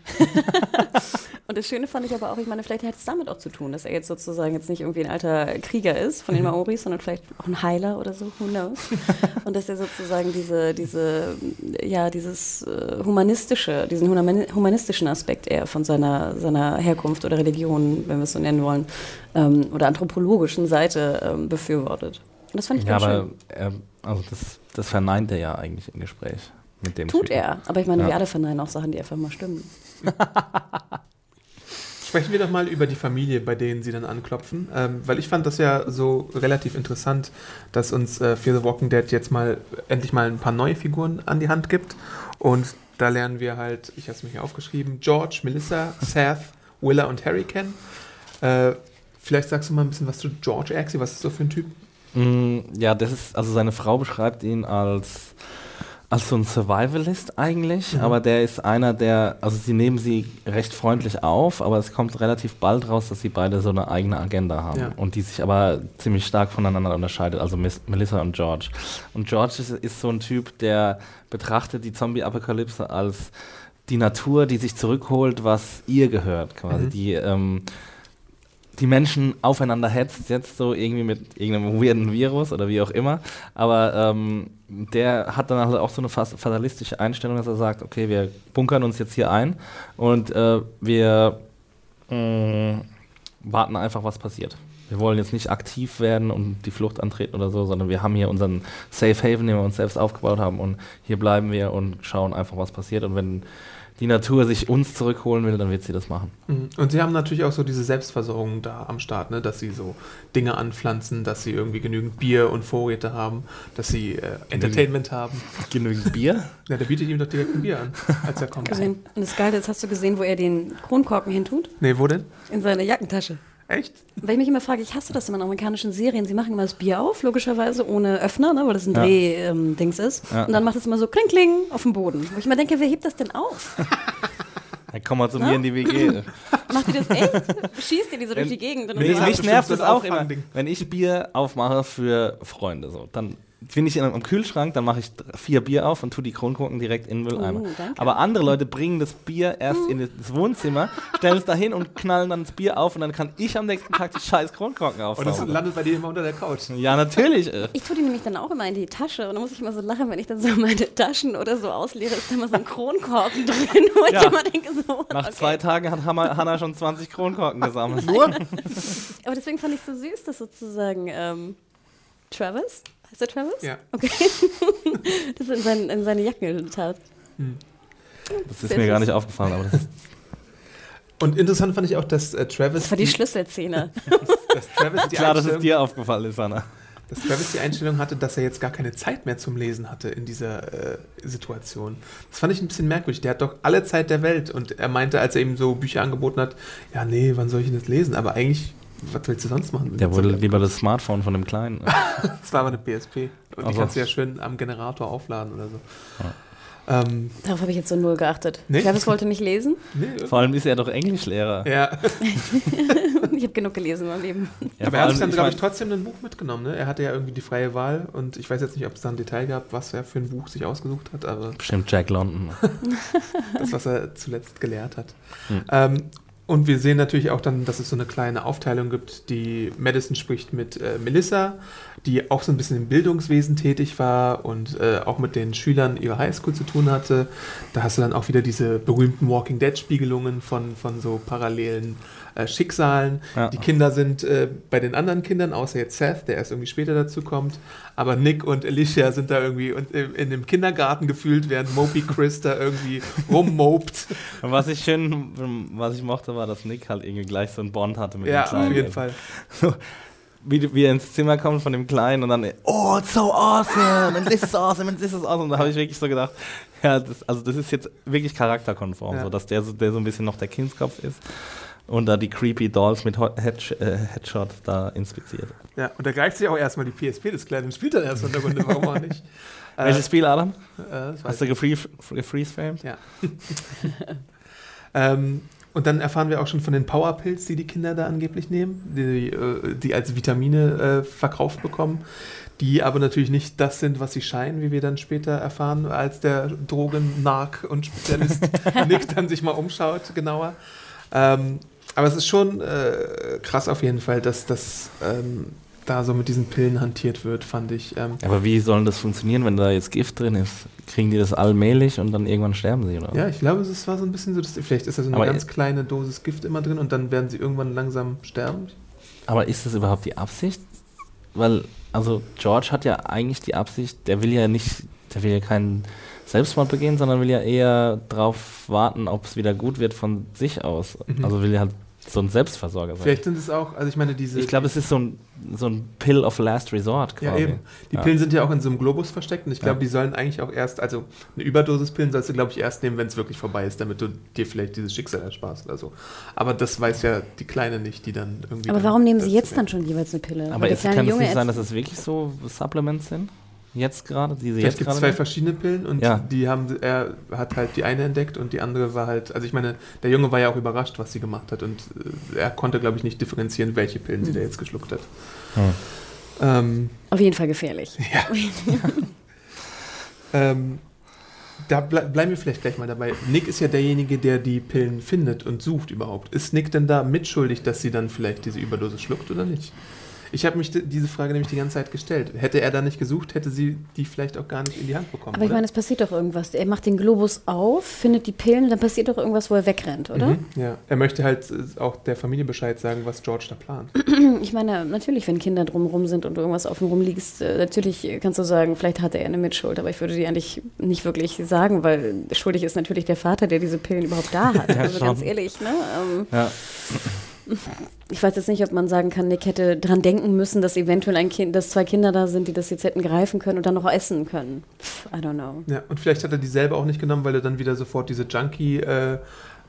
und das Schöne fand ich aber auch, ich meine, vielleicht hat es damit auch zu tun, dass er jetzt sozusagen jetzt nicht irgendwie ein alter Krieger ist von den Maoris, sondern vielleicht auch ein Heiler oder so, who knows. und dass er sozusagen diese, diese, ja, dieses äh, humanistische, diesen humani- humanistischen Aspekt eher von seiner, seiner Herkunft oder Religion, wenn wir es so nennen wollen, ähm, oder anthropologischen Seite ähm, befürwortet. Und das fand ich Ja, ganz aber schön. er, also das, das verneint er ja eigentlich im Gespräch mit dem Tut Typen. er. Aber ich meine, Ja. wir alle verneinen auch Sachen, die einfach mal stimmen. Sprechen wir doch mal über die Familie, bei denen sie dann anklopfen. Ähm, weil ich fand das ja so relativ interessant, dass uns äh, Fear the Walking Dead jetzt mal endlich mal ein paar neue Figuren an die Hand gibt. Und da lernen wir halt, ich habe es mir hier aufgeschrieben, George, Melissa, Seth, Willa und Harry kennen. Äh, vielleicht sagst du mal ein bisschen was zu George Axie. Was ist so für ein Typ? Mm, Ja, das ist, also seine Frau beschreibt ihn als, als so ein Survivalist eigentlich, Mhm. aber der ist einer, der, also sie nehmen sie recht freundlich auf, aber es kommt relativ bald raus, dass sie beide so eine eigene Agenda haben Ja. und die sich aber ziemlich stark voneinander unterscheidet, also Miss, Melissa und George. Und George ist, ist so ein Typ, der betrachtet die Zombie-Apokalypse als die Natur, die sich zurückholt, was ihr gehört, quasi. Mhm. Die, ähm, die Menschen aufeinander hetzt, jetzt so irgendwie mit irgendeinem weirden Virus oder wie auch immer. Aber ähm, der hat dann halt auch so eine fatalistische Einstellung, dass er sagt, okay, wir bunkern uns jetzt hier ein und äh, wir mh, warten einfach, was passiert. Wir wollen jetzt nicht aktiv werden und die Flucht antreten oder so, sondern wir haben hier unseren Safe Haven, den wir uns selbst aufgebaut haben und hier bleiben wir und schauen einfach, was passiert. Und wenn die Natur sich uns zurückholen will, dann wird sie das machen. Mhm. Und sie haben natürlich auch so diese Selbstversorgung da am Start, ne? dass sie so Dinge anpflanzen, dass sie irgendwie genügend Bier und Vorräte haben, dass sie äh, Entertainment haben. Genügend Bier? Ja, der bietet ihm doch direkt ein Bier an, als er kommt. gesehen. Und das Geile ist, hast du gesehen, wo er den Kronkorken hintut? Nee, wo denn? In seine Jackentasche. Echt? Weil ich mich immer frage, ich hasse das immer in amerikanischen Serien. Sie machen immer das Bier auf, logischerweise ohne Öffner, ne, weil das ein Ja. Dreh-Dings ist. Ja. Und dann macht es immer so kling kling auf dem Boden. Wo ich immer denke, wer hebt das denn auf? Dann komm mal zu Na? mir in die WG. Macht ihr das echt? Schießt ihr die so durch die Gegend? Und Nee, das so, mich nervt ein auch immer, wenn ich Bier aufmache für Freunde. So. Dann bin ich in, am Kühlschrank, dann mache ich vier Bier auf und tue die Kronkorken direkt in den Mülleimer. Oh, danke. Aber andere Leute bringen das Bier erst in das Wohnzimmer, stellen es dahin und knallen dann das Bier auf und dann kann ich am nächsten Tag die scheiß Kronkorken Und es aufsaugen. landet bei dir immer unter der Couch. Ja, natürlich. ich tue die nämlich dann auch immer in die Tasche und dann muss ich immer so lachen, wenn ich dann so meine Taschen oder so ausleere, ist da immer so ein Kronkorken drin, wo Ja. ich immer denke so. Nach okay. zwei Tagen hat Hannah schon 20 Kronkorken gesammelt. Nur? Aber deswegen fand ich so süß, dass sozusagen ähm, Travis, heißt der Travis? Ja. Okay. das in, sein, in seine Jacke tat. Das ist Sehr mir gar nicht aufgefallen, aber das ist Und interessant fand ich auch, dass äh, Travis, Das war die Schlüsselszene. dass Travis die klar, dass es dir aufgefallen ist, Hannah. dass Travis die Einstellung hatte, dass er jetzt gar keine Zeit mehr zum Lesen hatte in dieser äh, Situation. Das fand ich ein bisschen merkwürdig. Der hat doch alle Zeit der Welt und er meinte, als er ihm so Bücher angeboten hat, ja, nee, wann soll ich denn das lesen? Aber eigentlich, was willst du sonst machen? Der wurde lieber das Smartphone von dem Kleinen. Das war aber eine PSP. Und Ach die kannst du ja schön am Generator aufladen oder so. Ähm, Darauf habe ich jetzt so null geachtet. Nee? Travis wollte nicht lesen. nee, Vor allem ist er doch Englischlehrer. ja, Ich habe genug gelesen in meinem Leben. Ja, aber er hat dann, ich glaube ich, trotzdem ein Buch mitgenommen. Ne? Er hatte ja irgendwie die freie Wahl und ich weiß jetzt nicht, ob es da ein Detail gab, was er für ein Buch sich ausgesucht hat, aber Bestimmt Jack London. das, was er zuletzt gelehrt hat. Hm. Ähm, und wir sehen natürlich auch dann, dass es so eine kleine Aufteilung gibt, die Madison spricht mit äh, Melissa, die auch so ein bisschen im Bildungswesen tätig war und äh, auch mit den Schülern ihrer Highschool zu tun hatte. Da hast du dann auch wieder diese berühmten Walking Dead Spiegelungen von, von so parallelen äh, Schicksalen. Ja. Die Kinder sind äh, bei den anderen Kindern, außer jetzt Seth, der erst irgendwie später dazu kommt, aber Nick und Alicia sind da irgendwie und, in, in dem Kindergarten gefühlt, während Moby Chris da irgendwie rummobt. Und was ich schön, was ich mochte, war, dass Nick halt irgendwie gleich so einen Bond hatte mit Ja, dem Kleinen. auf jeden Fall. So, wie, wie er ins Zimmer kommt von dem Kleinen und dann, oh, it's so awesome, and this is awesome, and this is awesome. Und da habe ich wirklich so gedacht, ja, das, also das ist jetzt wirklich charakterkonform, Ja. so, dass der so, der so ein bisschen noch der Kindskopf ist. Und da die creepy Dolls mit Headsh äh, Headshot da inspiziert. Ja, und da greift sich auch erstmal die PSP des Kleinen und spielt dann erst in der Runde, warum auch nicht. Äh, Welches Spiel, Adam? äh, Hast du gefreeze- gefreeze-framed? Ja. ähm, und dann erfahren wir auch schon von den Powerpills, die die Kinder da angeblich nehmen, die, äh, die als Vitamine äh, verkauft bekommen, die aber natürlich nicht das sind, was sie scheinen, wie wir dann später erfahren, als der Drogen-Nark und Spezialist Nick dann sich mal umschaut, genauer. Ähm, aber es ist schon äh, krass auf jeden Fall, dass das ähm, da so mit diesen Pillen hantiert wird, fand ich. Ähm, Aber wie soll das funktionieren, wenn da jetzt Gift drin ist? Kriegen die das allmählich und dann irgendwann sterben sie, oder? Ja, ich glaube, es war so ein bisschen so, dass vielleicht ist da so eine Aber ganz kleine Dosis Gift immer drin und dann werden sie irgendwann langsam sterben. Aber ist das überhaupt die Absicht? Weil, also George hat ja eigentlich die Absicht, der will ja nicht, der will ja keinen Selbstmord begehen, sondern will ja eher darauf warten, ob es wieder gut wird von sich aus. Mhm. Also will ja halt so ein Selbstversorger sein. Vielleicht sind es auch, also ich meine, diese. Ich glaube, es ist so ein, so ein Pill of Last Resort Ja, quasi. eben. Die Ja. Pillen sind ja auch in so einem Globus versteckt und ich glaube, Ja. die sollen eigentlich auch erst, also eine Überdosis Pillen sollst du, glaube ich, erst nehmen, wenn es wirklich vorbei ist, damit du dir vielleicht dieses Schicksal ersparst oder so. Aber das weiß ja die Kleine nicht, die dann irgendwie. Aber dann warum nehmen sie jetzt dann schon jeweils eine Pille? Aber kleine kann es nicht sein, jetzt- dass es wirklich so Supplements sind? Jetzt gerade? Die sie Vielleicht jetzt gibt es zwei nehmen? verschiedene Pillen und Ja. die haben, er hat halt die eine entdeckt und die andere war halt, also ich meine, der Junge war ja auch überrascht, was sie gemacht hat und äh, er konnte, glaube ich, nicht differenzieren, welche Pillen sie da jetzt geschluckt hat. Hm. Ähm, Auf jeden Fall gefährlich. Ähm, da ble bleiben wir vielleicht gleich mal dabei. Nick ist ja derjenige, der die Pillen findet und sucht überhaupt. Ist Nick denn da mitschuldig, dass sie dann vielleicht diese Überdosis schluckt oder nicht? Ich habe mich di- diese Frage nämlich die ganze Zeit gestellt. Hätte er da nicht gesucht, hätte sie die vielleicht auch gar nicht in die Hand bekommen. Aber ich oder? meine, es passiert doch irgendwas. Er macht den Globus auf, findet die Pillen, dann passiert doch irgendwas, wo er wegrennt, oder? Mhm, ja, er möchte halt äh, auch der Familie Bescheid sagen, was George da plant. Ich meine, natürlich, wenn Kinder drumherum sind und du irgendwas auf dem rumliegst, äh, natürlich kannst du sagen, vielleicht hatte er eine Mitschuld, aber ich würde die eigentlich nicht wirklich sagen, weil schuldig ist natürlich der Vater, der diese Pillen überhaupt da hat. Ja, also schon. ganz ehrlich, ne? Ähm, Ja. Ich weiß jetzt nicht, ob man sagen kann, Nick hätte dran denken müssen, dass eventuell ein Kind, dass zwei Kinder da sind, die das jetzt hätten greifen können und dann noch essen können. I don't know. Ja, und vielleicht hat er die selber auch nicht genommen, weil er dann wieder sofort diese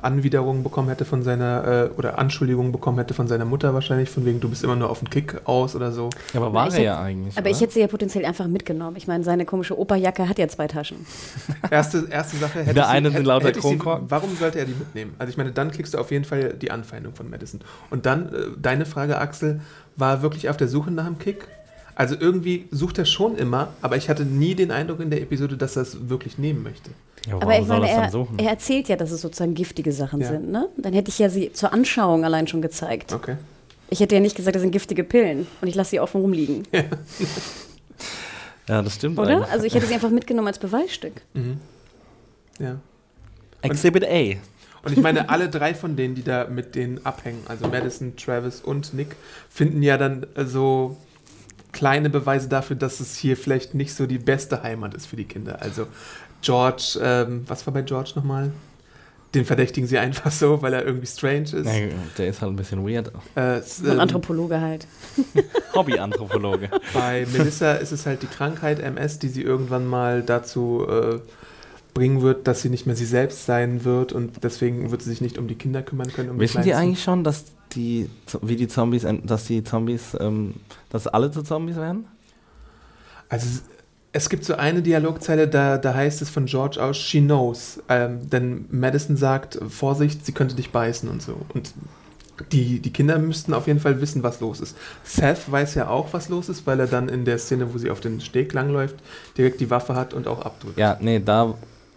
Junkie-Anwiderung bekommen hätte von seiner, äh, oder Anschuldigung bekommen hätte von seiner Mutter wahrscheinlich, von wegen, du bist immer nur auf den Kick aus oder so. Ja, aber war ich er ja eigentlich. Aber ich oder? hätte sie ja potenziell einfach mitgenommen. Ich meine, seine komische Operjacke hat ja zwei Taschen. Erste, erste Sache hätte Der ich eine sind lauter ich Kronkorken. Warum sollte er die mitnehmen? Also ich meine, dann kriegst du auf jeden Fall die Anfeindung von Madison. Und dann, äh, deine Frage, Axel, war er wirklich auf der Suche nach dem Kick? Also irgendwie sucht er schon immer, aber ich hatte nie den Eindruck in der Episode, dass er es wirklich nehmen möchte. ja, Aber warum ich soll meine, er, suchen? er erzählt ja, dass es sozusagen giftige Sachen Ja. sind. Ne? Dann hätte ich ja sie zur Anschauung allein schon gezeigt. Okay. Ich hätte ja nicht gesagt, das sind giftige Pillen und ich lasse sie offen rumliegen. ja, das stimmt Oder? eigentlich. Also ich hätte sie einfach mitgenommen als Beweisstück. Mhm. Ja. Exhibit A. Und ich meine, alle drei von denen, die da mit denen abhängen, also Madison, Travis und Nick, finden ja dann so kleine Beweise dafür, dass es hier vielleicht nicht so die beste Heimat ist für die Kinder. Also George, ähm, was war bei George nochmal? Den verdächtigen sie einfach so, weil er irgendwie strange ist. Nee, der ist halt ein bisschen weird. Äh, So ein ähm, Anthropologe halt. Hobby-Anthropologe. bei Melissa ist es halt die Krankheit MS, die sie irgendwann mal dazu äh, bringen wird, dass sie nicht mehr sie selbst sein wird und deswegen wird sie sich nicht um die Kinder kümmern können. Um Wissen die Kleinsten. eigentlich schon, dass die, wie die Zombies, dass die Zombies, ähm, dass alle zu Zombies werden? Also es- gibt so eine Dialogzeile, da, da heißt es von George aus, she knows. Ähm, denn Madison sagt, Vorsicht, sie könnte dich beißen und so. Und die, die Kinder müssten auf jeden Fall wissen, was los ist. Seth weiß ja auch, was los ist, weil er dann in der Szene, wo sie auf den Steg langläuft, direkt die Waffe hat und auch abdrückt. Ja, nee, da,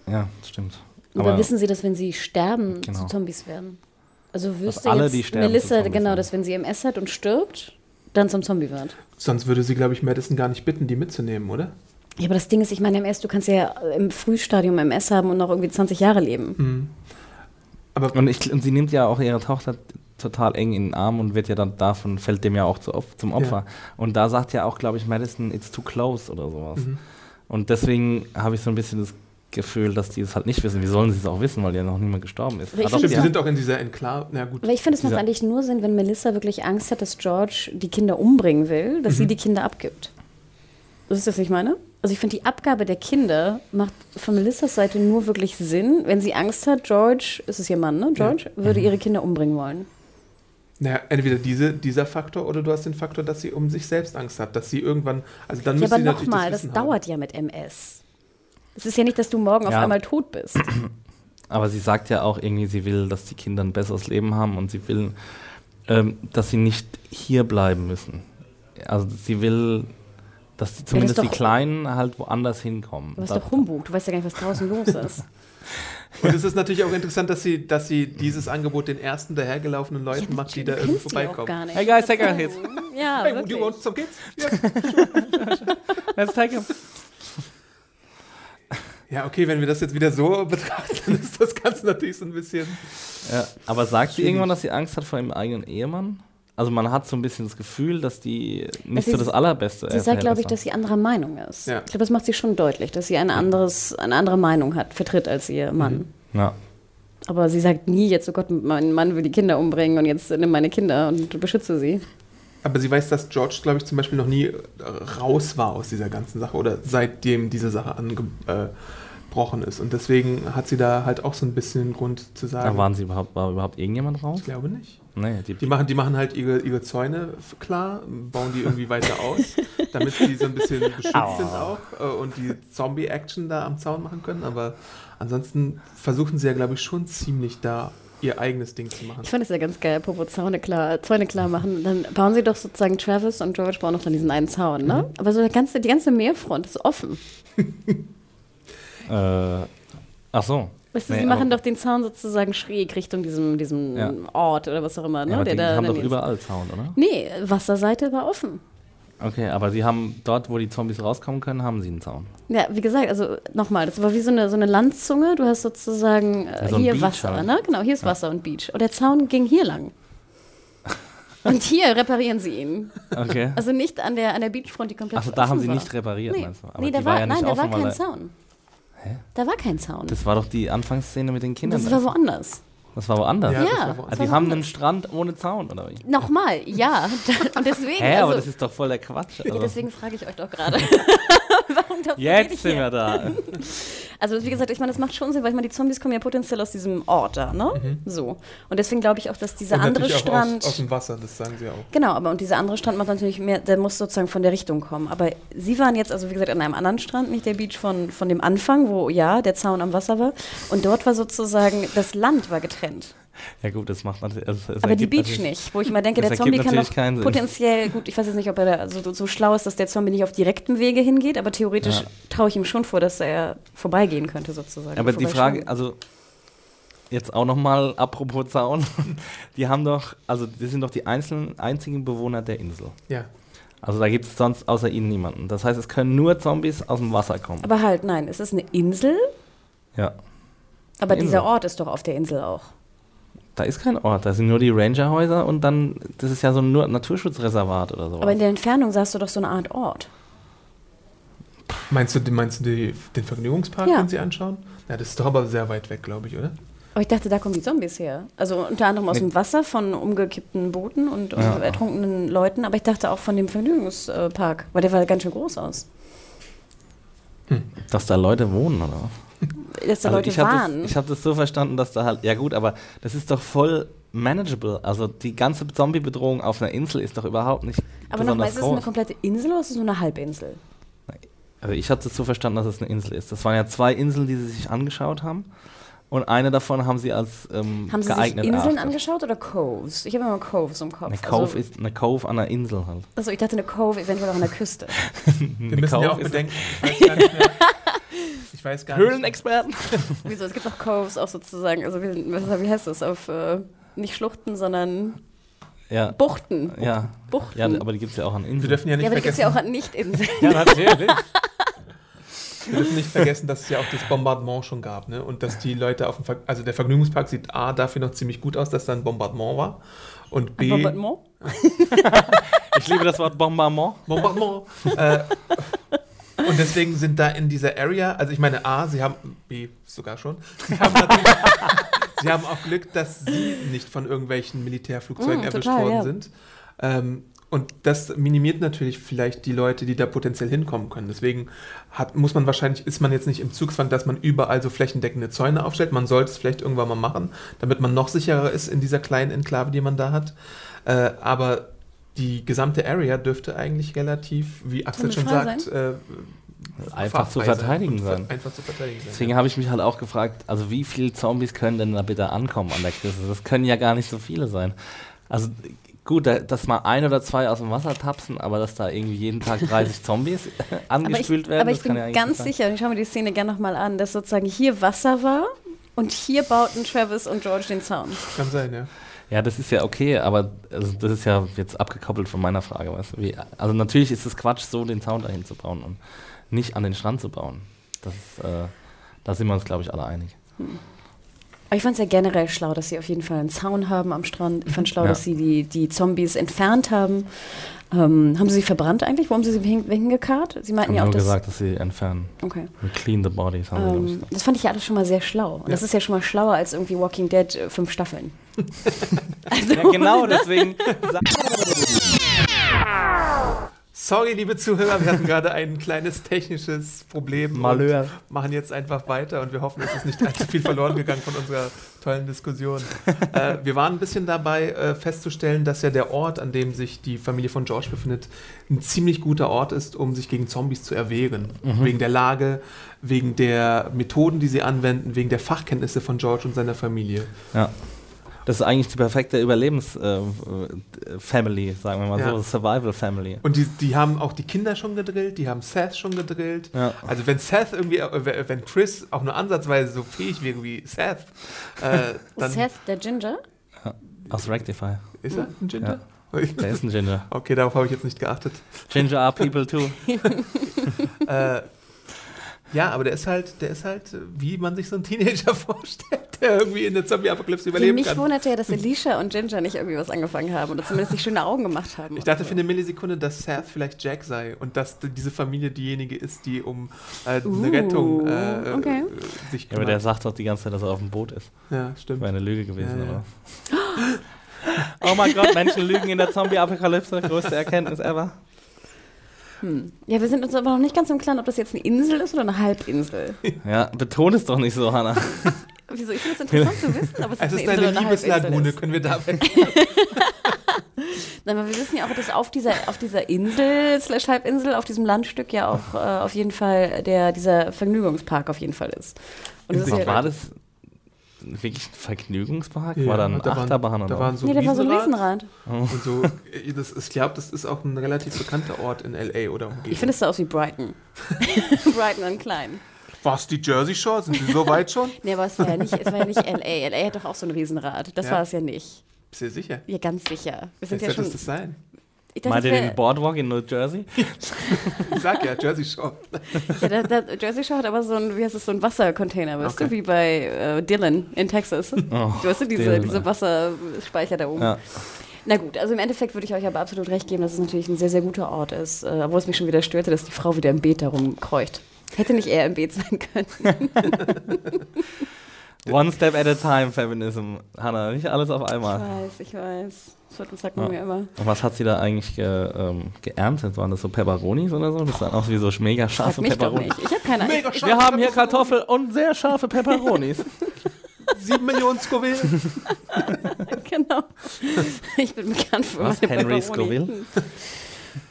ja, stimmt. Aber wissen sie, dass wenn sie sterben, Genau. zu Zombies werden? Also wüsste alle, jetzt Melissa, genau, dass wenn sie MS hat und stirbt, dann zum Zombie wird. Sonst würde sie, glaube ich, Madison gar nicht bitten, die mitzunehmen, oder? Ja, aber das Ding ist, ich meine, MS, du kannst ja im Frühstadium MS haben und noch irgendwie 20 Jahre leben. Mhm. Aber Und, ich, und sie nimmt ja auch ihre Tochter total eng in den Arm und wird ja dann davon, fällt dem ja auch zu, Opf- zum Opfer. Und da sagt ja auch, glaube ich, Madison, it's too close oder sowas. Mhm. Und deswegen habe ich so ein bisschen das Gefühl, dass die es halt nicht wissen. Wie sollen sie es auch wissen, weil ja noch niemand gestorben ist. Aber finde, sie ja. sind auch in dieser Enklave. Na gut. Aber ich finde, es macht eigentlich nur Sinn, wenn Melissa wirklich Angst hat, dass George die Kinder umbringen will, dass sie die Kinder abgibt. Das ist das, was ich meine? Also ich finde, die Abgabe der Kinder macht von Melissas Seite nur wirklich Sinn, wenn sie Angst hat, George, ist es ihr Mann, ne? George, würde ihre Kinder umbringen wollen. Naja, entweder diese, dieser Faktor oder du hast den Faktor, dass sie um sich selbst Angst hat, dass sie irgendwann, also dann Ja, müsste aber sie natürlich nochmal, das Wissen dauert ja mit MS. Es ist ja nicht, dass du morgen auf Ja. einmal tot bist. Aber sie sagt ja auch irgendwie, sie will, dass die Kinder ein besseres Leben haben und sie will, ähm, dass sie nicht hier bleiben müssen. Also sie will, dass die, zumindest die doch- Kleinen halt woanders hinkommen. Du bist Da- doch Humbug, du weißt ja gar nicht, was draußen los ist. Und es ist natürlich auch interessant, dass sie, dass sie dieses Angebot den ersten dahergelaufenen Leuten macht, die da irgendwie die auch vorbeikommen. gar nicht. Hey guys, take a hit. Ja, Hey, do you wirklich. want some kids? Yes. Let's take him. Ja, okay, wenn wir das jetzt wieder so betrachten, dann ist das Ganze natürlich so ein bisschen. Ja, aber sagt sie irgendwann, dass sie Angst hat vor ihrem eigenen Ehemann? Also man hat so ein bisschen das Gefühl, dass die nicht sie- so das Allerbeste Sie sagt, glaube ich, dass sie anderer Meinung ist. Ja. Ich glaube, das macht sie schon deutlich, dass sie ein anderes, eine andere Meinung hat, vertritt als ihr Mann. haben. Ja. Aber sie sagt nie jetzt, oh Gott, mein Mann will die Kinder umbringen und jetzt nimm meine Kinder und beschütze sie. Aber sie weiß, dass George, glaube ich, zum Beispiel noch nie raus war aus dieser ganzen Sache oder seitdem diese Sache angebrochen ist. Und deswegen hat sie da halt auch so ein bisschen den Grund zu sagen. Da waren sie überhaupt, war überhaupt irgendjemand raus? ich glaube nicht. Nee, die, Die machen, die machen halt ihre, ihre Zäune klar, bauen die irgendwie weiter aus, damit sie so ein bisschen beschützt sind auch äh, und die Zombie-Action da am Zaun machen können. Aber ansonsten versuchen sie ja, glaube ich, schon ziemlich da ihr eigenes Ding zu machen. Ich fand es ja ganz geil, apropos Zäune klar, Zäune klar machen. Dann bauen sie doch sozusagen Travis und George bauen noch dann diesen einen Zaun, ne? Mhm. Aber so der ganze, die ganze Meerfront ist offen. äh, ach so. Weißt du, Nee, sie machen doch den Zaun sozusagen schräg Richtung diesem, diesem Ja. Ort oder was auch immer, ne? Ja, aber der die da haben doch überall Zaun, oder? Nee, Wasserseite war offen. Okay, aber die haben dort, wo die Zombies rauskommen können, haben sie einen Zaun. Ja, wie gesagt, also nochmal, das war wie so eine, so eine Landzunge. Du hast sozusagen äh, so hier Beach Wasser, halt. ne? Genau, hier ist Wasser und Beach. Und der Zaun ging hier lang. Und hier reparieren sie ihn. Okay. Also nicht an der, an der Beachfront, die komplett Achso, da haben sie war. nicht repariert, Nee, meinst du? Aber nee da war, ja nein, da war kein Zaun. Hä? Da war kein Zaun. Das war doch die Anfangsszene mit den Kindern. Das war woanders. Das war woanders. Ja, Ja. war woanders. die haben einen Strand ohne Zaun, oder wie? Nochmal, ja. Und deswegen, Hä, aber also, das ist doch voll der Quatsch. ja, Also, deswegen frage ich euch doch gerade. Warum das jetzt sind wir da. Also wie gesagt, ich meine, das macht schon Sinn, weil ich meine, die Zombies kommen ja potenziell aus diesem Ort da, ne? So. Und deswegen glaube ich auch, dass dieser Mhm. Und andere Strand. Aus, aus dem Wasser, das sagen sie auch. Genau, aber und dieser andere Strand macht natürlich mehr, der muss sozusagen von der Richtung kommen. Aber sie waren jetzt, also wie gesagt, an einem anderen Strand, nicht der Beach von, von dem Anfang, wo ja, der Zaun am Wasser war. Und dort war sozusagen, das Land war getrennt. Ja gut, das macht natürlich... Also, es Aber die Beach nicht, wo ich immer denke, der Zombie kann natürlich doch potenziell, gut, ich weiß jetzt nicht, ob er da so, so schlau ist, dass der Zombie nicht auf direkten Wege hingeht, aber theoretisch Ja. traue ich ihm schon vor, dass er vorbeigehen könnte sozusagen. Aber die. Frage, also jetzt auch nochmal apropos Zaun, die haben doch, also die sind doch die einzelnen, einzigen Bewohner der Insel. Ja. Also da gibt es sonst außer ihnen niemanden. Das heißt, es können nur Zombies aus dem Wasser kommen. Aber halt, nein, es ist eine Insel, Ja. aber Eine dieser Insel. Ort ist doch auf der Insel auch. Da ist kein Ort, da sind nur die Rangerhäuser und dann, das ist ja so ein nur Naturschutzreservat oder so. Aber in der Entfernung sahst du doch so eine Art Ort. Meinst du, meinst du die, den Vergnügungspark, Ja. den sie anschauen? Ja, das ist doch aber sehr weit weg, glaube ich, oder? Aber ich dachte, da kommen die Zombies her. Also unter anderem aus Nee. dem Wasser von umgekippten Booten und und Ja. ertrunkenen Leuten. Aber ich dachte auch von dem Vergnügungspark, weil der war ganz schön groß aus. Dass da Leute wohnen, oder? was? Dass da Also Leute ich habe waren. das, ich hab das so verstanden, dass da halt, ja gut, aber das ist doch voll manageable. Also die ganze Zombie-Bedrohung auf einer Insel ist doch überhaupt nicht aber nochmal, ist es eine komplette Insel oder ist es nur eine Halbinsel? Also ich habe das so verstanden, dass es eine Insel ist. Das waren ja zwei Inseln, die sie sich angeschaut haben. Und eine davon haben sie als ähm, Haben Sie sich geeignet Inseln erachtet. angeschaut oder Coves? Ich habe immer Coves im Kopf. Eine Cove, also, ist, eine Cove an einer Insel halt. also ich dachte eine Cove eventuell auch an der Küste. Wir müssen ja auch ist- bedenken, ich weiß gar nicht mehr. Ich weiß gar nicht. Höhlenexperten? Wieso? Es gibt auch Coves auch sozusagen, also wie, wie heißt das? Auf äh, nicht Schluchten, sondern Ja. Buchten. Ja. Buchten. ja, aber die gibt es ja auch an Wir Inseln. dürfen ja nicht Ja, aber die gibt es ja vergessen, auch an Nicht-Inseln. Ja, natürlich. wir dürfen nicht vergessen, dass es ja auch das Bombardement schon gab, ne? Und dass die Leute auf dem Ver also der Vergnügungspark sieht A dafür noch ziemlich gut aus, dass da ein Bombardement war. Und B. Bombardement? ich liebe das Wort Bombardement. Bombardement. äh, und deswegen sind da in dieser Area, also ich meine A, sie haben, B sogar schon, sie haben natürlich, sie haben auch Glück, dass sie nicht von irgendwelchen Militärflugzeugen Mm, erwischt total, worden ja. sind. Ähm, Und das minimiert natürlich vielleicht die Leute, die da potenziell hinkommen können. Deswegen hat, muss man wahrscheinlich, ist man jetzt nicht im Zugzwang, dass man überall so flächendeckende Zäune aufstellt. Man sollte es vielleicht irgendwann mal machen, damit man noch sicherer ist in dieser kleinen Enklave, die man da hat. Äh, aber die gesamte Area dürfte eigentlich relativ, wie Axel schon sagt, äh, Einfach zu verteidigen sein. Einfach zu verteidigen sein. Deswegen habe ich mich halt auch gefragt, also wie viele Zombies können denn da bitte ankommen an der Küste? Das können ja gar nicht so viele sein. Also gut, da- dass mal ein oder zwei aus dem Wasser tapsen, aber dass da irgendwie jeden Tag 30 Zombies Aber ich, angespült werden, aber ich das kann bin ja ganz sicher, und ich schaue mir die Szene gerne nochmal an, dass sozusagen hier Wasser war und hier bauten Travis und George den Zaun. Kann sein, ja. Ja, das ist ja okay, aber also das ist ja jetzt abgekoppelt von meiner Frage. Weißt du? Wie, also natürlich ist es Quatsch, so den Zaun dahin zu bauen und nicht an den Strand zu bauen. Das ist, äh, da sind wir uns, glaube ich, alle einig. Aber ich fand es ja generell schlau, dass sie auf jeden Fall einen Zaun haben am Strand. Ich fand schlau, Ja. dass sie die, die Zombies entfernt haben. Ähm, haben sie sie verbrannt eigentlich? Wo haben sie sie hin- hingekarrt? Sie meinten Haben ja auch, nur dass... gesagt, dass sie entfernen. Okay. Und clean the bodies haben sie, glaub ich, Ähm, das fand ich ja alles schon mal sehr schlau. Und das ist ja schon mal schlauer als irgendwie Walking Dead äh, fünf Staffeln. Also, Ja, genau, deswegen. Sorry, liebe Zuhörer, wir hatten gerade ein kleines technisches Problem. Malheur. Machen jetzt einfach weiter und wir hoffen, es ist nicht allzu viel verloren gegangen von unserer tollen Diskussion. äh, wir waren ein bisschen dabei äh, festzustellen, dass ja der Ort, an dem sich die Familie von George befindet, ein ziemlich guter Ort ist, um sich gegen Zombies zu erwehren. Wegen der Lage, wegen der Methoden, die sie anwenden, wegen der Fachkenntnisse von George und seiner Familie. Ja. Das ist eigentlich die perfekte Überlebens-Family, sagen wir mal Ja. so, Survival-Family. Und die, die haben auch die Kinder schon gedrillt, die haben Seth schon gedrillt. Ja. Also wenn Seth irgendwie, äh, wenn Chris auch nur ansatzweise so fähig wäre wie Seth, äh, dann Seth, der Ginger? Aus Rectify. ist er ein Ginger? Der ist ein Ginger. Okay, darauf habe ich jetzt nicht geachtet. Ginger are people too. Äh, ja, aber der ist halt, der ist halt, äh, wie man sich so einen Teenager vorstellt, der irgendwie in der Zombie-Apokalypse überleben mich kann. wunderte ja, dass Alicia und Ginger nicht irgendwie was angefangen haben oder zumindest sich schöne Augen gemacht haben. Ich dachte so. für eine Millisekunde, dass Seth vielleicht Jack sei und dass diese Familie diejenige ist, die um äh, Uh, eine Rettung äh, okay. äh, sich Ja, aber kümmert. der sagt doch die ganze Zeit, dass er auf dem Boot ist. ja, stimmt. Wäre eine Lüge gewesen, Ja, ja. oder? Oh mein Gott, Menschen lügen in der Zombie-Apokalypse. Größte Erkenntnis ever. Ja, wir sind uns aber noch nicht ganz im Klaren, ob das jetzt eine Insel ist oder eine Halbinsel. Ja, betone es doch nicht so, Hannah. Wieso? Ich finde es interessant zu wissen, ob es, Es ist eine Liebeslagune, können wir dabei. Nein, aber wir wissen ja auch, dass auf dieser, auf dieser Insel, slash Halbinsel, auf diesem Landstück ja auch äh, auf jeden Fall der, dieser Vergnügungspark auf jeden Fall ist. Und das ist ja, War das wirklich ein Vergnügungspark? Ja, war da eine da waren- Achterbahn Da oder waren so nee, da war so ein Riesenrad. Und so, äh, das, ist- ich glaube, das ist auch ein relativ bekannter Ort in L.A. oder Umgebung. Ich finde, es sah aus wie Brighton. Brighton und klein. Was, die Jersey Shore? Sind die so weit schon? Nee, aber es war ja nicht, es war ja nicht L.A. L.A. hat doch auch so ein Riesenrad. Das Ja. war es ja nicht. Bist du sicher? Ja, ganz sicher. Wir sind ja schon. das sein. Ich dachte, Meint ihr den Boardwalk in New Jersey? Ich sag ja, Jersey Shore. ja, da, da, Jersey Shore hat aber so ein, wie heißt es, so ein Wassercontainer, weißt Okay. du, wie bei äh, Dylan in Texas. Oh, Du hast ja diese, Dylan, diese. Wasserspeicher da oben. Ja. Na gut, also im Endeffekt würde ich euch aber absolut recht geben, dass es natürlich ein sehr, sehr guter Ort ist. Äh, obwohl es mich schon wieder störte, dass die Frau wieder im Beet darum kreucht. Hätte nicht eher im Beet sein können. One step at a time, Feminism. Hannah, nicht alles auf Ich einmal. weiß, ich weiß. Das wird- sagt man Ja. mir immer. Und was hat sie da eigentlich ge, ähm, geerntet? Waren das so Pepperonis oder so? Das sahen aus wie so mega scharfe nicht. Ich habe keine Ahnung. Ich- Wir haben hier Kartoffel und sehr scharfe Pepperonis. Sieben Millionen Scoville. genau. Ich bin bekannt für Was, meine Henry Pepperoni. Scoville?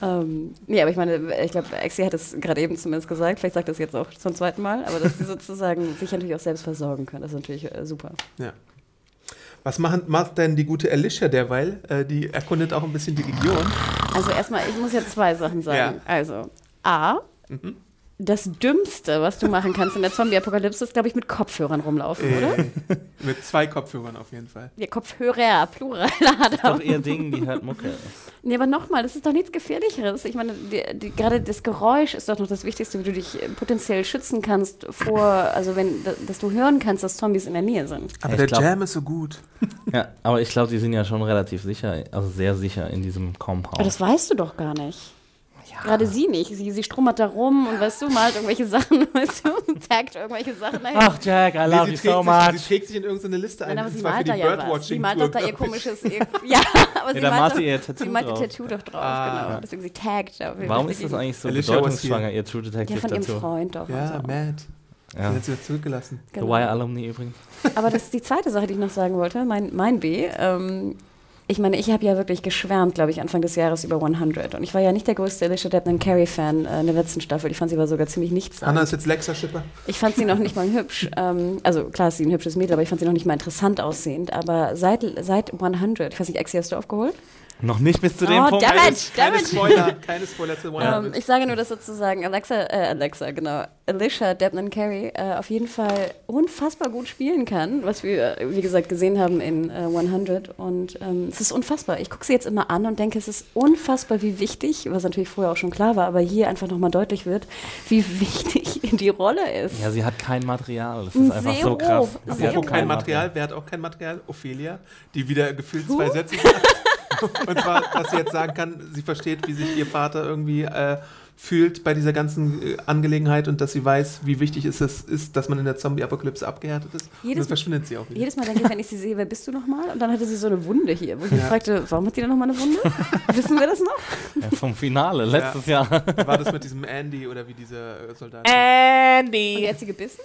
Ähm, nee, aber ich meine, ich glaube, Exi hat es gerade eben zumindest gesagt, vielleicht sagt er es jetzt auch zum zweiten Mal, aber dass sie sozusagen sich natürlich auch selbst versorgen können, das ist natürlich äh, super. Ja. Was machen, macht denn die gute Alicia derweil? Äh, die erkundet auch ein bisschen die Region. Also erstmal, ich muss jetzt zwei Sachen sagen. Ja. Also, A, das Dümmste, was du machen kannst in der Zombie-Apokalypse, ist, glaube ich, mit Kopfhörern rumlaufen, oder? Äh, mit zwei Kopfhörern auf jeden Fall. Ja, Kopfhörer, Plural. Doch ihr Ding, die hört Mucke. Nee, aber nochmal, das ist doch nichts Gefährlicheres. Ich meine, die, die, gerade das Geräusch ist doch noch das Wichtigste, wie du dich äh, potenziell schützen kannst vor, also wenn, da- dass du hören kannst, dass Zombies in der Nähe sind. Aber Ich der glaub- Jam ist so gut. Ja, aber ich glaube, die sind ja schon relativ sicher, also sehr sicher in diesem Compound. Aber das weißt du doch gar nicht. Gerade sie nicht. Sie, sie strummert da rum und weißt du, malt irgendwelche Sachen, weißt du, taggt irgendwelche Sachen dahin. Ach, Jack, I love Nee, you sie, so trägt sich, sie much. trägt sich in irgendeine Liste ein. Nein, aber sie zwar für malt die da ja was. Sie Birdwatching malt doch da ihr komisches. Ihr, ja, aber sie da malt doch- sie ihr Tattoo Sie malt ihr drauf. Tattoo doch drauf, Ah. genau. Deswegen sie taggt da. Warum ist das eigentlich so Alicia bedeutungsschwanger, ihr True Ja, Detective von ihrem? Freund doch. Ja, so. Matt. Ja. Den hat sie wieder zurückgelassen. The Genau. Wire Alumni übrigens. Aber das ist die zweite Sache, die ich noch sagen wollte, mein, mein B. Ähm, ich meine, ich habe ja wirklich geschwärmt, glaube ich, Anfang des Jahres über 100. Und ich war ja nicht der größte Alicia Debnam Carey-Fan äh, in der letzten Staffel. Ich fand sie aber sogar ziemlich nichts. Anna ist jetzt Lexa-Schipper. Ich fand sie noch nicht mal hübsch. Ähm, also klar ist sie ein hübsches Mädel, aber ich fand sie noch nicht mal interessant aussehend. Aber seit, seit 100, ich weiß nicht, Exi hast du aufgeholt? Noch nicht bis zu dem Oh, Punkt. damn Keine, it, keine. Spoiler, keine Spoiler zu Ähm, 100. ich sage nur, dass sozusagen Alexa, äh, Alexa, genau, Alicia Debnam Carey äh, auf jeden Fall unfassbar gut spielen kann, was wir, wie gesagt, gesehen haben in äh, 100. Und ähm, es ist unfassbar. Ich gucke sie jetzt immer an und denke, es ist unfassbar, wie wichtig, was natürlich vorher auch schon klar war, aber hier einfach nochmal deutlich wird, wie wichtig die Rolle ist. Ja, sie hat kein Material. Das ist einfach so Zero. krass. Zero. Sie hat Apropos kein Material, wer hat auch kein Material? Ophelia, die wieder gefühlt zwei Sätze sagt. Und zwar, dass sie jetzt sagen kann, sie versteht, wie sich ihr Vater irgendwie äh, fühlt bei dieser ganzen äh, Angelegenheit und dass sie weiß, wie wichtig es ist, ist dass man in der Zombie-Apokalypse abgehärtet ist. und Jedes dann verschwindet sie auch wieder. Jedes Mal denke ich, wenn ich sie sehe, wer bist du nochmal? Und dann hatte sie so eine Wunde hier, wo ich mich Ja. fragte, warum hat die denn nochmal eine Wunde? Wissen wir das noch? Ja, vom Finale, letztes Jahr. War das mit diesem Andy oder wie dieser äh, Soldat? Und Andy! hat sie gebissen?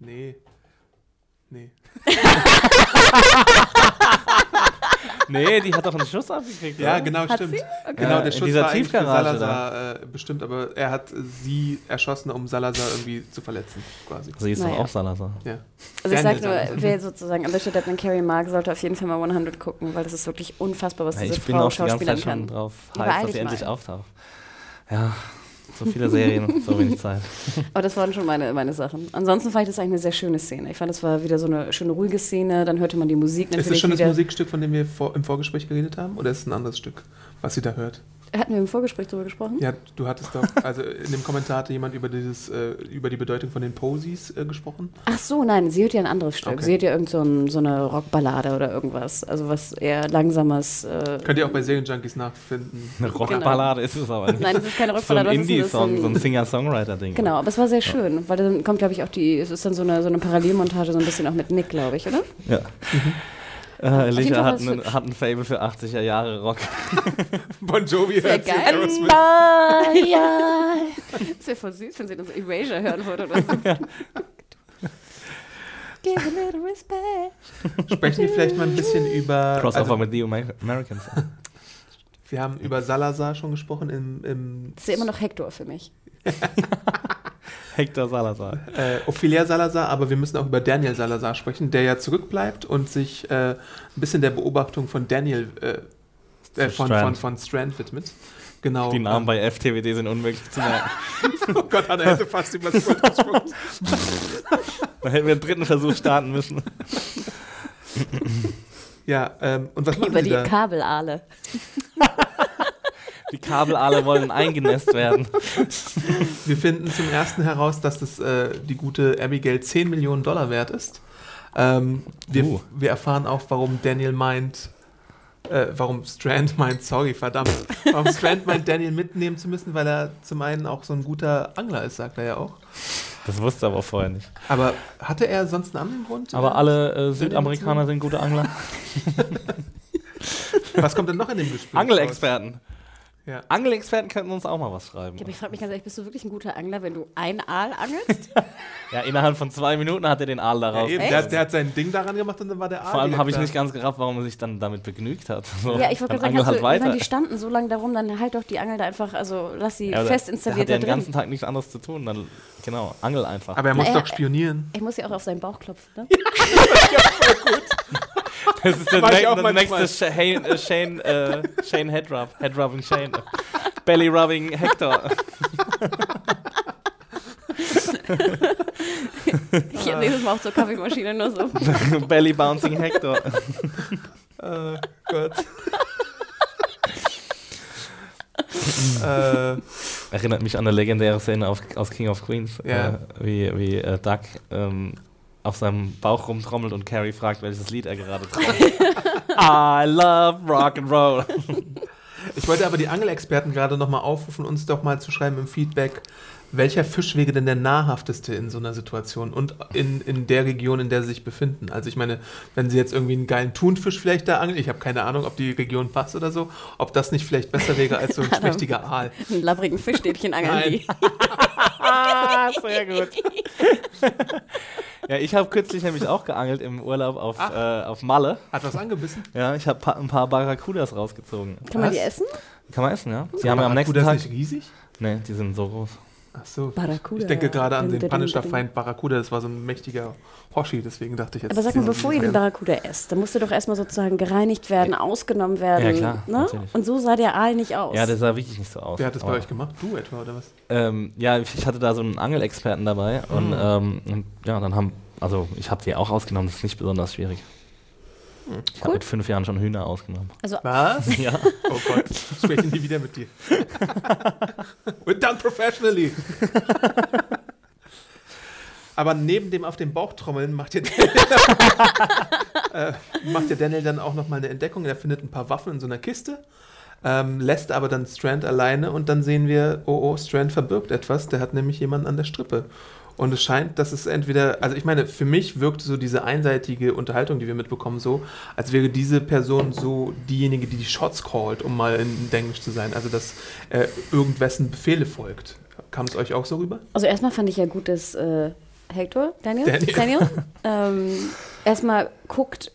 Nee. Nee. Nee, die hat doch einen Schuss abgekriegt. Ja, oder? genau, Hat stimmt. sie? Okay. Genau, Ja, der in Schuss dieser war eigentlich für Tiefgarage Salazar äh, bestimmt, aber er hat sie erschossen, um Salazar irgendwie zu verletzen, quasi. Sie ist Naja. doch auch Salazar. Ja. Also ich Daniel sag nur, wer sozusagen Alicia Debnam Carey mag, sollte auf jeden Fall mal 100 gucken, weil das ist wirklich unfassbar, was Ja, diese ich bin Frau auch die ganze schauspielern Zeit schon kann. drauf Ja, heiß, dass sie endlich auftaucht. Ja, so viele Serien, so wenig Zeit. Aber das waren schon meine, meine Sachen. Ansonsten fand ich das eigentlich eine sehr schöne Szene. Ich fand, das war wieder so eine schöne ruhige Szene. Dann hörte man die Musik natürlich Ist das schon das. Musikstück, von dem wir vor, im Vorgespräch geredet haben? Oder ist es ein anderes Stück, was sie da hört? Hatten wir im Vorgespräch darüber gesprochen? Ja, du hattest doch, also in dem Kommentar hatte jemand über, dieses, äh, über die Bedeutung von den Posies äh, gesprochen. Ach so, nein, sie hört ja ein anderes Stück. Okay. Sie hört ja irgend so, ein, so eine Rockballade oder irgendwas. Also was eher langsames. Äh, Könnt ihr auch bei Serienjunkies nachfinden. Eine Rockballade ist es aber nicht. nein, das ist keine so ein Rockballade. das ist ein- Indie-Song, so ein Singer-Songwriter-Ding. Genau, aber es war sehr schön, weil dann kommt, glaube ich, auch die, es ist dann so eine, so eine Parallelmontage, so ein bisschen auch mit Nick, glaube ich, oder? Ja. Äh, hat, einen, hat ein Fable für 80er Jahre Rock. Bon Jovi Sehr hört sie geil. Aerosmith. Das wäre voll süß, wenn sie dann so Erasure hören würde oder so. Give a little respect. Sprechen wir vielleicht mal ein bisschen über. Crossover Also, mit The Amer- Americans. wir haben über Salazar schon gesprochen im, im Das ist ja immer noch Hector für mich. Hector Salazar. äh, Ophelia Salazar, aber wir müssen auch über Daniel Salazar sprechen, der ja zurückbleibt und sich äh, ein bisschen der Beobachtung von Daniel, äh, äh, von, Strand. von, von Strand widmet. Genau. Die Namen bei FTWD sind unmöglich zu merken. Oh Gott, Anna hätte fast über das Wort gesprochen. Da hätten wir einen dritten Versuch starten müssen. Ja, ähm, und was machen Über die da? Kabelale. Die Kabelale wollen eingenässt werden. Wir finden zum ersten heraus, dass das, äh, die gute Abigail 10 Millionen Dollar wert ist. Ähm, wir, Uh. wir erfahren auch, warum Daniel meint, äh, warum Strand meint, sorry, verdammt, warum Strand meint, Daniel mitnehmen zu müssen, weil er zum einen auch so ein guter Angler ist, sagt er ja auch. Das wusste er aber vorher nicht. Aber hatte er sonst einen anderen Grund? Aber alle äh, Südamerikaner sind gute Angler. Was kommt denn noch in dem Gespräch? raus? Angelexperten. Ja. Angelexperten könnten uns auch mal was schreiben. Ja, ich frage mich ganz ehrlich, bist du wirklich ein guter Angler, wenn du ein Aal angelst? Ja, innerhalb von zwei Minuten hat er den Aal Ja, daraus. eben, der, der hat sein Ding daran gemacht und dann war der Vor allem Aal habe ich nicht ganz gerafft, warum er sich dann damit begnügt hat. So, ja, ich wollte gerade sagen, du, halt ich meine, weiter. die standen so lange darum, dann halt doch die Angel da einfach, also lass sie Ja, fest der installiert hat da ja den drin. ganzen Tag nichts anderes zu tun. Dann, genau, angel einfach. Aber er muss Na, doch spionieren. Ich muss ja auch auf seinen Bauch klopfen, ne? das ist der, Mach ich ne auch das manchmal. nächste Shane, äh, Shane, äh, Shane Headrub. Headrubbing Shane. Belly Rubbing Hector. Ich sehe das mal auch zur Kaffeemaschine nur so. Belly Bouncing Hector. Oh Gott. äh, Erinnert mich an eine legendäre Szene auf, aus King of Queens, Ja. äh, wie, wie äh, Doug ähm, auf seinem Bauch rumtrommelt und Carrie fragt, welches Lied er gerade trommelt. I love rock and roll. Ich wollte aber die Angelexperten gerade nochmal aufrufen, uns doch mal zu schreiben im Feedback, welcher Fisch wäre denn der nahrhafteste in so einer Situation und in, in der Region, in der sie sich befinden. Also ich meine, wenn sie jetzt irgendwie einen geilen Thunfisch vielleicht da angeln, ich habe keine Ahnung, ob die Region passt oder so, ob das nicht vielleicht besser wäre als so ein schmächtiger Aal. Einen labbrigen Fischstäbchen angeln Nein. die. Ah, sehr gut. ja, ich habe kürzlich nämlich auch geangelt im Urlaub auf, Ach. äh, auf Malle. Hat was angebissen? Ja, ich habe pa ein paar Barracudas rausgezogen. Kann man die Was? essen? Kann man essen, ja? Die haben wir am nächsten Tag. nicht riesig? Nee, die sind so groß. Ach so. Barracuda. Ich denke gerade an den dim, Punisher dim. Feind Barracuda, das war so ein mächtiger Hoshi, deswegen dachte ich jetzt. Aber sag mal, sie bevor ihr den. Barracuda esst, dann musst du doch erstmal sozusagen gereinigt werden, ausgenommen werden. Ja, klar, ne? Und so sah der Aal nicht aus. Ja, das sah wirklich nicht so aus. Wer hat das bei euch gemacht? Du etwa, oder was? Ähm, ja, ich hatte da so einen Angelexperten dabei und, ähm, und ja, dann haben, also ich habe die auch ausgenommen, das ist nicht besonders schwierig. Ich habe mit fünf Jahren schon Hühner ausgenommen. also, Was? Ja. Oh Gott, ich spreche nie wieder mit dir. We're done professionally. Aber neben dem auf den Bauch trommeln macht der Daniel, äh, macht der Daniel dann auch nochmal eine Entdeckung. Er findet ein paar Waffen in so einer Kiste, ähm, lässt aber dann Strand alleine und dann sehen wir, oh oh, Strand verbirgt etwas. Der hat nämlich jemanden an der Strippe. Und es scheint, dass es entweder, also ich meine, für mich wirkte so diese einseitige Unterhaltung, die wir mitbekommen, so, als wäre diese Person so diejenige, die die Shots callt, um mal in Englisch zu sein. Also, dass äh, irgendwessen Befehle folgt. Kam es euch auch so rüber? also erstmal fand ich ja gut, dass äh, Hector, Daniel, Daniel. ähm, erstmal guckt,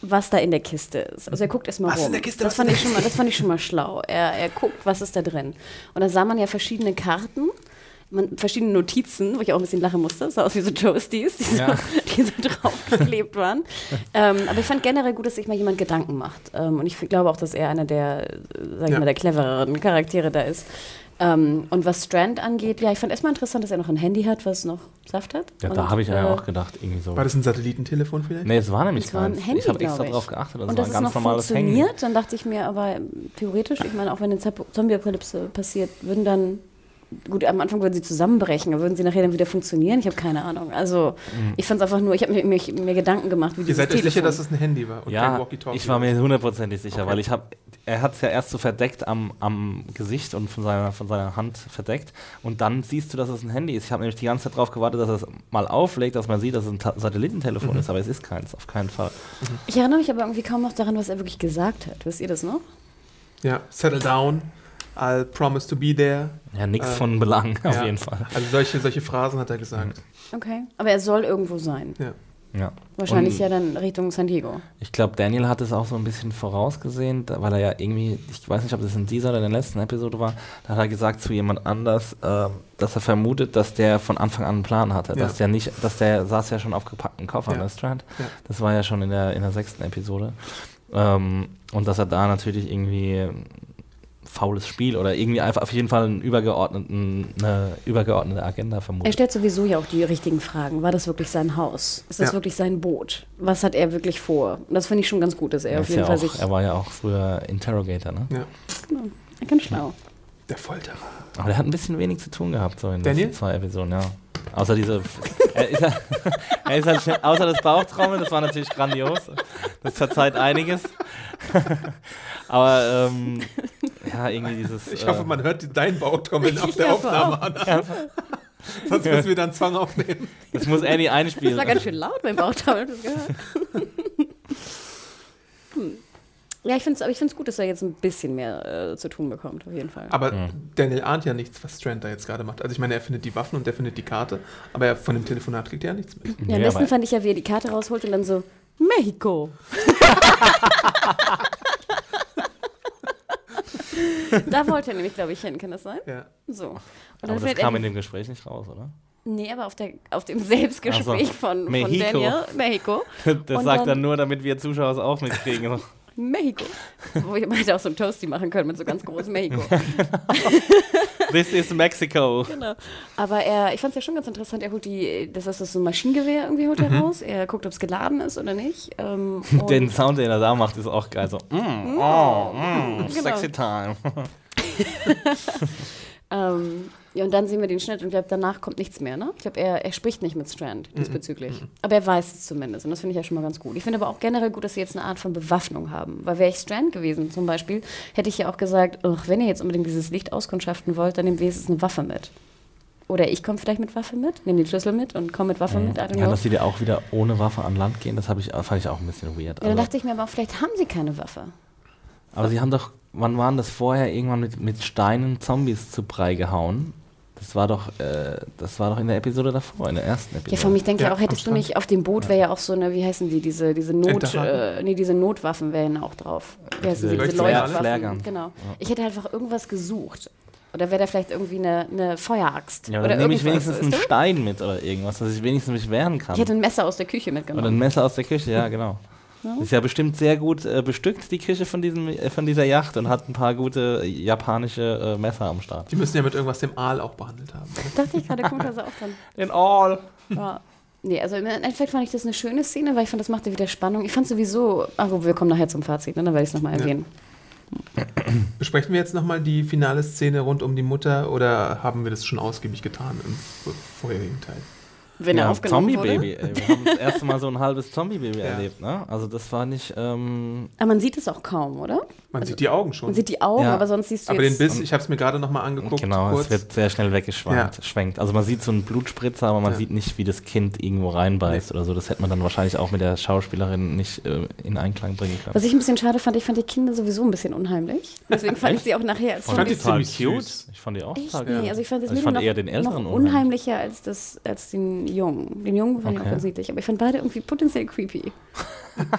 was da in der Kiste ist. Also er guckt erstmal Was rum. in der Kiste, das fand ich schon mal, das fand ich schon mal schlau. Er, er guckt, was ist da drin. Und da sah man ja verschiedene Karten. Man, verschiedene Notizen, wo ich auch ein bisschen lachen musste. Sah aus wie so Toasties, die, Ja. so, die so draufgeklebt waren. ähm, aber ich fand generell gut, dass sich mal jemand Gedanken macht. Ähm, und ich glaube auch, dass er einer der, sag ich Ja. mal, der clevereren Charaktere da ist. Ähm, und was Strand angeht, ja, ich fand erstmal interessant, dass er noch ein Handy hat, was noch Saft hat. Ja, und, da habe ich ja äh, auch gedacht, irgendwie so. War das ein Satellitentelefon vielleicht? Nee, es war nämlich Das war ein keins. Handy, ich habe extra ich. drauf geachtet, das und war dass ein es ganz noch normales Handy. funktioniert, dann dachte ich mir aber theoretisch, ich meine, auch wenn eine Zombie-Apokalypse passiert, würden dann, gut, am Anfang würden sie zusammenbrechen, aber würden sie nachher dann wieder funktionieren? Ich habe keine Ahnung. Also, Mhm. ich fand es einfach nur, ich habe mir, mir, mir Gedanken gemacht, wie Ihr seid euch sicher, dass es ein Handy war und kein Ja, Walkie-Talkie? ich war mir hundertprozentig sicher, Okay. weil ich habe, er hat es ja erst so verdeckt am, am Gesicht und von seiner, von seiner Hand verdeckt und dann siehst du, dass es ein Handy ist. Ich habe nämlich die ganze Zeit darauf gewartet, dass er es mal auflegt, dass man sieht, dass es ein Ta Satellitentelefon Mhm. ist, aber es ist keins, auf keinen Fall. Ich erinnere mich aber irgendwie kaum noch daran, was er wirklich gesagt hat. Wisst ihr das noch? Ja, settle down, I'll promise to be there. Ja, nichts Ähm, von Belang, auf Ja. jeden Fall. Also solche, solche Phrasen hat er gesagt. Okay. Aber er soll irgendwo sein. Ja. Ja. Wahrscheinlich Und ja dann Richtung San Diego. Ich glaube, Daniel hat es auch so ein bisschen vorausgesehen, weil er ja irgendwie, ich weiß nicht, ob das in dieser oder in der letzten Episode war, da hat er gesagt zu jemand anders, ähm, dass er vermutet, dass der von Anfang an einen Plan hatte. Ja. Dass der nicht, dass der saß ja schon auf gepackten Koffern, Ja. Strand. Ja. Das war ja schon in der, in der sechsten Episode. Ähm, und dass er da natürlich irgendwie faules Spiel oder irgendwie einfach auf jeden Fall einen übergeordneten, eine übergeordnete Agenda Er vermutet. stellt sowieso ja auch die richtigen Fragen. War das wirklich sein Haus? Ist das Ja. wirklich sein Boot? Was hat er wirklich vor? Das finde ich schon ganz gut, dass er Er, auf jeden ja Fall auch, sich. er war ja auch früher Interrogator, ne? ja. Er kann schlau. Der Folterer. Aber der hat ein bisschen wenig zu tun gehabt, so in Daniel? den zwei Episoden, ja. Außer diese. er ist, ja, er ist halt schnell, außer das Bauchtrommeln, das war natürlich grandios. Das verzeiht einiges. Aber ähm, ja, irgendwie dieses. Ich äh, hoffe, man hört dein Bauchtrommeln auf der Aufnahme an. Sonst müssen wir dann Song aufnehmen. Das muss Annie Das war einspielen. ganz schön laut das gehört. hm. Ja, ich finde es gut, dass er jetzt ein bisschen mehr äh, zu tun bekommt, auf jeden Fall. Aber Mhm. Daniel ahnt ja nichts, was Strand da jetzt gerade macht. Also ich meine, er findet die Waffen und er findet die Karte, aber er, von dem Telefonat kriegt er ja nichts mit. ja, am besten fand ich ja, wie er die Karte rausholt und dann so, Mexiko. da wollte er nämlich, glaube ich, hin, kann das sein? Ja. So. Und Aber das kam in dem Gespräch nicht raus, oder? Nee, aber auf, der, auf dem Selbstgespräch so. von, von Mexiko. Daniel, Mexiko. Das Und sagt dann- er nur, damit wir Zuschauer es auch mitkriegen. Mexiko. Wo ich hätte auch so ein Toasty machen können mit so ganz großem Mexiko. This is Mexico. genau. Aber er, ich fand es ja schon ganz interessant, er holt die, das ist das so ein Maschinengewehr irgendwie holt er raus. Er guckt, ob es geladen ist oder nicht. Ähm, Den Sound, den er da macht, ist auch geil. So, mm, oh, mm, Genau. sexy time. Ähm, ja, und dann sehen wir den Schnitt und ich glaube, danach kommt nichts mehr, ne? Ich glaube, er, er spricht nicht mit Strand diesbezüglich. Aber er weiß es zumindest und das finde ich ja schon mal ganz gut. Ich finde aber auch generell gut, dass sie jetzt eine Art von Bewaffnung haben. Weil wäre ich Strand gewesen zum Beispiel, hätte ich ja auch gesagt, "Ugh, wenn ihr jetzt unbedingt dieses Licht auskundschaften wollt, dann nehmt wenigstens eine Waffe mit. Oder ich komme vielleicht mit Waffe mit, nehme den Schlüssel mit und komme mit Waffe mit. I don't Ja, know. dass sie da auch wieder ohne Waffe an Land gehen, das ich, fand ich auch ein bisschen weird. Ja, dann Also- dachte ich mir aber vielleicht haben sie keine Waffe. Aber sie haben doch, wann waren das vorher, irgendwann mit, mit Steinen Zombies zu Brei gehauen? Das war doch, äh, das war doch in der Episode davor, in der ersten Episode. Ja, vor mich denke Ja, ich auch, hättest du nicht auf dem Boot wäre ja auch so eine, wie heißen die, diese, diese Not, Enterhaken? äh, nee, diese Notwaffen wären auch drauf. Wie heißen Diese sie, diese Leuchtwaffen. Genau. Ich hätte einfach irgendwas gesucht. Oder wäre da vielleicht irgendwie eine, eine Feueraxt? Ja, oder dann nehme ich wenigstens einen? Stein mit oder irgendwas, dass ich wenigstens mich wehren kann. Ich hätte ein Messer aus der Küche Oder ein mitgenommen. Messer aus der Küche, ja, genau. Ist ja bestimmt sehr gut äh, bestückt, die Küche von, diesem, äh, von dieser Yacht und hat ein paar gute äh, japanische äh, Messer am Start. Die müssen ja mit irgendwas dem Aal auch behandelt haben. Dachte ich gerade, kommt da so auch dran. In all. Ja. Nee, also im Endeffekt fand ich das eine schöne Szene, weil ich fand, das machte wieder Spannung. Ich fand sowieso, also wir kommen nachher zum Fazit, ne? dann werde ich es nochmal Ja. erwähnen. Besprechen wir jetzt nochmal die finale Szene rund um die Mutter oder haben wir das schon ausgiebig getan im vorherigen Teil? Wenn er Ja, aufgenommen Zombie-Baby. wurde. ey. Wir haben das erste Mal so ein halbes Zombie-Baby Ja. erlebt, ne? Also das war nicht, ähm, Aber man sieht es auch kaum, oder? Man sieht die Augen schon. Man sieht die Augen, Ja. aber sonst siehst du aber den. Biss, ich habe es mir gerade nochmal angeguckt. genau, kurz. es wird sehr schnell weggeschwenkt. Also man sieht so einen Blutspritzer, aber man Ja. sieht nicht, wie das Kind irgendwo reinbeißt oder so. Das hätte man dann wahrscheinlich auch mit der Schauspielerin nicht äh, in Einklang bringen können. Was ich ein bisschen schade fand, ich fand die Kinder sowieso ein bisschen unheimlich. Deswegen fand ich sie auch nachher als Ich fand die ziemlich süß. Ich fand die auch Echt? Nee, also ich fand das Also ich fand eher den Älteren noch unheimlich. unheimlicher als, das, als den Jungen. Den Jungen fand ich auch Okay. ganz niedlich, aber ich fand beide irgendwie potenziell creepy.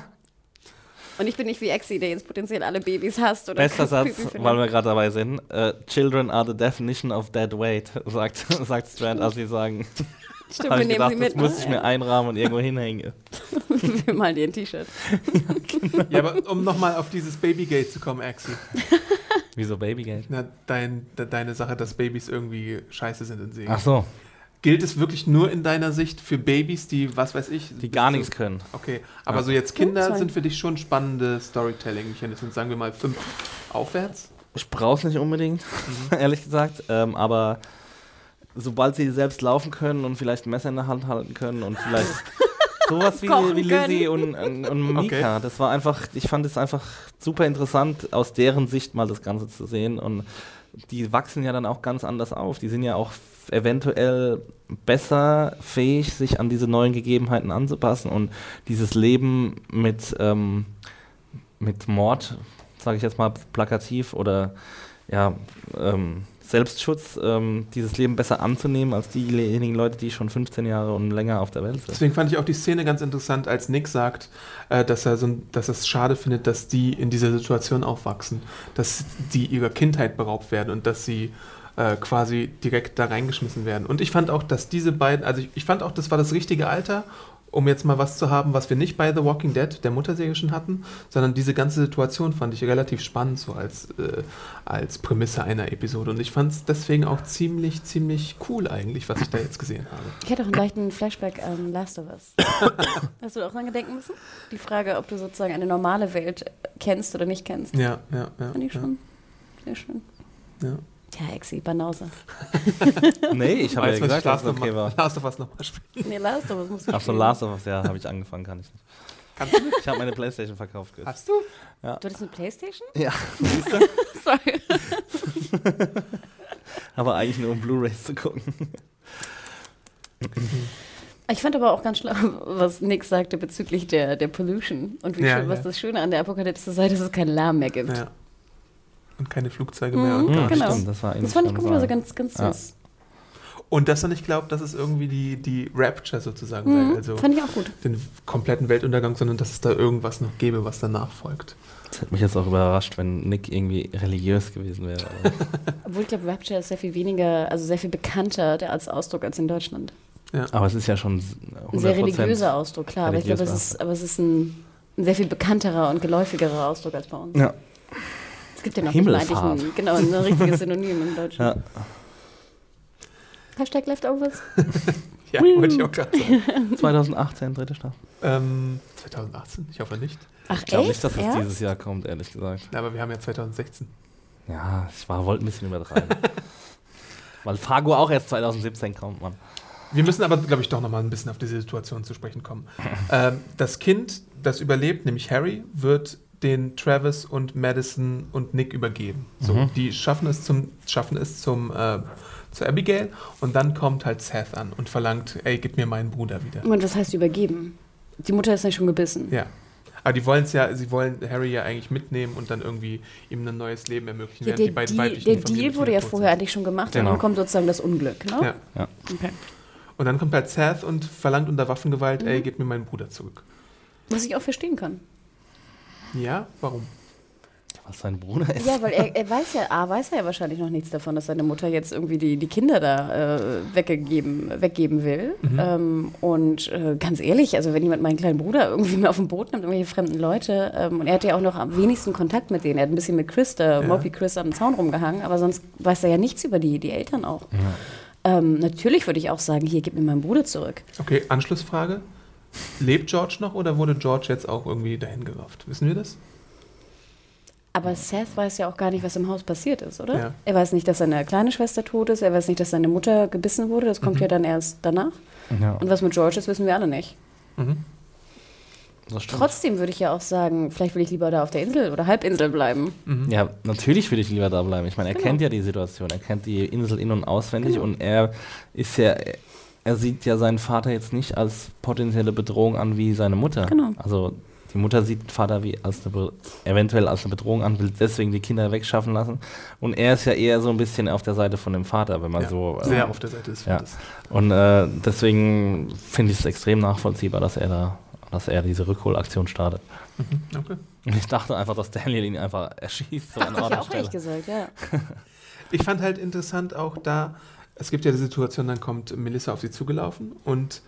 Und ich bin nicht wie Exi, der jetzt potenziell alle Babys hasst oder Bester Satz, findet. weil wir gerade dabei sind. Äh, Children are the definition of dead weight, sagt, sagt Strand, als sie sagen. Stimmt, wir ich nehmen gedacht, sie das mit. muss ne? ich mir einrahmen und irgendwo hinhängen. wir malen dir ein T-Shirt. Ja, aber um nochmal auf dieses Babygate zu kommen, Axie. Wieso Babygate? Na, dein, de, deine Sache, dass Babys irgendwie scheiße sind in Segen. Ach so, Gilt es wirklich nur in deiner Sicht für Babys, die, was weiß ich, die gar nichts können. Okay, aber Ja. so jetzt Kinder sind für dich schon spannende Storytelling-Mechanismen, sagen wir mal fünf aufwärts. Ich brauche es nicht unbedingt, ehrlich gesagt. Ähm, aber sobald sie selbst laufen können und vielleicht ein Messer in der Hand halten können und vielleicht sowas wie, wie Lizzie und, und, und Mika, Okay. das war einfach, ich fand es einfach super interessant, aus deren Sicht mal das Ganze zu sehen. Und die wachsen ja dann auch ganz anders auf. Die sind ja auch eventuell besser fähig, sich an diese neuen Gegebenheiten anzupassen und dieses Leben mit, ähm, mit Mord, sage ich jetzt mal plakativ, oder ja, ähm, Selbstschutz, ähm, dieses Leben besser anzunehmen als diejenigen Leute, die schon 15 Jahre und länger auf der Welt sind. Deswegen fand ich auch die Szene ganz interessant, als Nick sagt, äh, dass er so, ein- dass er es schade findet, dass die in dieser Situation aufwachsen, dass die ihrer Kindheit beraubt werden und dass sie äh, quasi direkt da reingeschmissen werden. Und ich fand auch, dass diese beiden, also ich, ich fand auch, das war das richtige Alter, um jetzt mal was zu haben, was wir nicht bei The Walking Dead, der Mutterserie schon hatten, sondern diese ganze Situation fand ich relativ spannend, so als, äh, als Prämisse einer Episode. Und ich fand es deswegen auch ziemlich, ziemlich cool eigentlich, was ich da jetzt gesehen habe. Ich hätte auch einen leichten Flashback an Last of Us. Hast du auch dran gedenken müssen? Die Frage, ob du sozusagen eine normale Welt kennst oder nicht kennst. Ja, ja, ja. Fand ich ja, schon sehr schön. ja. Ja, Exi, Banause. Nee, ich habe ja gesagt, ich dass Last es okay of war. Last of Us nochmal spielen. Nee, Last of Us musst du Ach so. Last of Us, ja, habe ich angefangen, kann ich nicht. Kannst du? Ich habe meine Playstation verkauft. Chris. Hast du? Du hattest eine Playstation? Ja, Sorry. aber eigentlich nur um Blu-rays zu gucken. Ich fand aber auch ganz schlau, was Nick sagte bezüglich der, der Pollution und wie Ja, schön, was ja. das Schöne an der Apokalypse sei, dass es keinen Lärm mehr gibt. Ja. Und keine Flugzeuge mehr. Mhm, Und, gar Ja, genau. nichts. stimmt, das war Das fand ich gut, also ganz, ganz Ja. süß. und dass er nicht glaubt, dass es irgendwie die, die Rapture sozusagen Mhm, sei. Also fand ich auch gut. den kompletten Weltuntergang, sondern dass es da irgendwas noch gäbe, was danach folgt. Das hätte mich jetzt auch überrascht, wenn Nick irgendwie religiös gewesen wäre. Obwohl ich glaube, Rapture ist sehr viel weniger, also sehr viel bekannter der als Ausdruck als in Deutschland. Aber es ist ja schon 100%. Ein sehr religiöser Ausdruck, klar, aber ich glaube, es religiös ist, aber es ist ein, ein sehr viel bekannterer und geläufigerer Ausdruck als bei uns. Ja. Es gibt ja noch nicht mal Himmelfahrt. eigentlich ein, genau, ein richtiges Synonym in Deutschland. ja. Hashtag Leftovers. Ja, wollte ich auch gerade sagen. 2018, dritte Staffel. ähm, 2018? Ich hoffe nicht. Ach, Ich glaube nicht, dass es Ernst? dieses Jahr kommt, ehrlich gesagt. Na, aber wir haben ja 2016. Ja, ich war, wollte ein bisschen übertreiben. Weil Fargo auch erst 2017 kommt, Mann. Wir müssen aber, glaube ich, doch noch mal ein bisschen auf diese Situation zu sprechen kommen. ähm, das Kind, das überlebt, nämlich Harry, wird den Travis und Madison und Nick übergeben. So, Mhm. die schaffen es zum, schaffen es zum äh, zu Abigail und dann kommt halt Seth an und verlangt, ey, gib mir meinen Bruder wieder. Und was heißt übergeben? Die Mutter ist nicht schon gebissen. Ja. Aber die wollen es ja, sie wollen Harry ja eigentlich mitnehmen und dann irgendwie ihm ein neues Leben ermöglichen, Ja, der die beiden Deal, der Deal wurde ja vorher sind. eigentlich schon gemacht Genau. und dann kommt sozusagen das Unglück, ne? Ja. Okay. Und dann kommt halt Seth und verlangt unter Waffengewalt, Mhm. ey, gib mir meinen Bruder zurück. Was ich auch verstehen kann. Ja, warum? Was sein Bruder ist. Ja, weil er, er weiß ja, A, weiß er ja wahrscheinlich noch nichts davon, dass seine Mutter jetzt irgendwie die, die Kinder da äh, weggegeben, weggeben will. Mhm. Ähm, und äh, ganz ehrlich, also wenn jemand meinen kleinen Bruder irgendwie mal auf dem Boot nimmt, irgendwelche fremden Leute, ähm, und er hat ja auch noch am wenigsten Kontakt mit denen. Er hat ein bisschen mit Chris, der Ja. Moby Chris, am Zaun rumgehangen, aber sonst weiß er ja nichts über die, die Eltern auch. Ähm, natürlich würde ich auch sagen, hier, gib mir meinen Bruder zurück. Okay, Anschlussfrage. Lebt George noch oder wurde George jetzt auch irgendwie dahin gerafft? Wissen wir das? Aber Seth weiß ja auch gar nicht, was im Haus passiert ist, oder? Ja. Er weiß nicht, dass seine kleine Schwester tot ist. Er weiß nicht, dass seine Mutter gebissen wurde. Das kommt Mhm. ja dann erst danach. Ja, Und was mit George ist, wissen wir alle nicht. Mhm. Trotzdem würde ich ja auch sagen, vielleicht will ich lieber da auf der Insel oder Halbinsel bleiben. Mhm. Ja, natürlich will ich lieber da bleiben. Ich meine, er Genau. kennt ja die Situation, er kennt die Insel in- und auswendig Genau. und er ist ja, er sieht ja seinen Vater jetzt nicht als potenzielle Bedrohung an wie seine Mutter. Genau. Also die Mutter sieht den Vater wie als eventuell als eine Bedrohung an, will deswegen die Kinder wegschaffen lassen. Und er ist ja eher so ein bisschen auf der Seite von dem Vater, wenn man Ja, so. äh, Sehr auf der Seite des Ja. Vaters. Und äh, deswegen finde ich es extrem nachvollziehbar, dass er da, dass er diese Rückholaktion startet. Mhm. Okay. Und ich dachte einfach, dass Daniel ihn einfach erschießt. So an ich und auch Stelle. gesagt, ja. Ich fand halt interessant auch da, es gibt ja die Situation, dann kommt Melissa auf sie zugelaufen und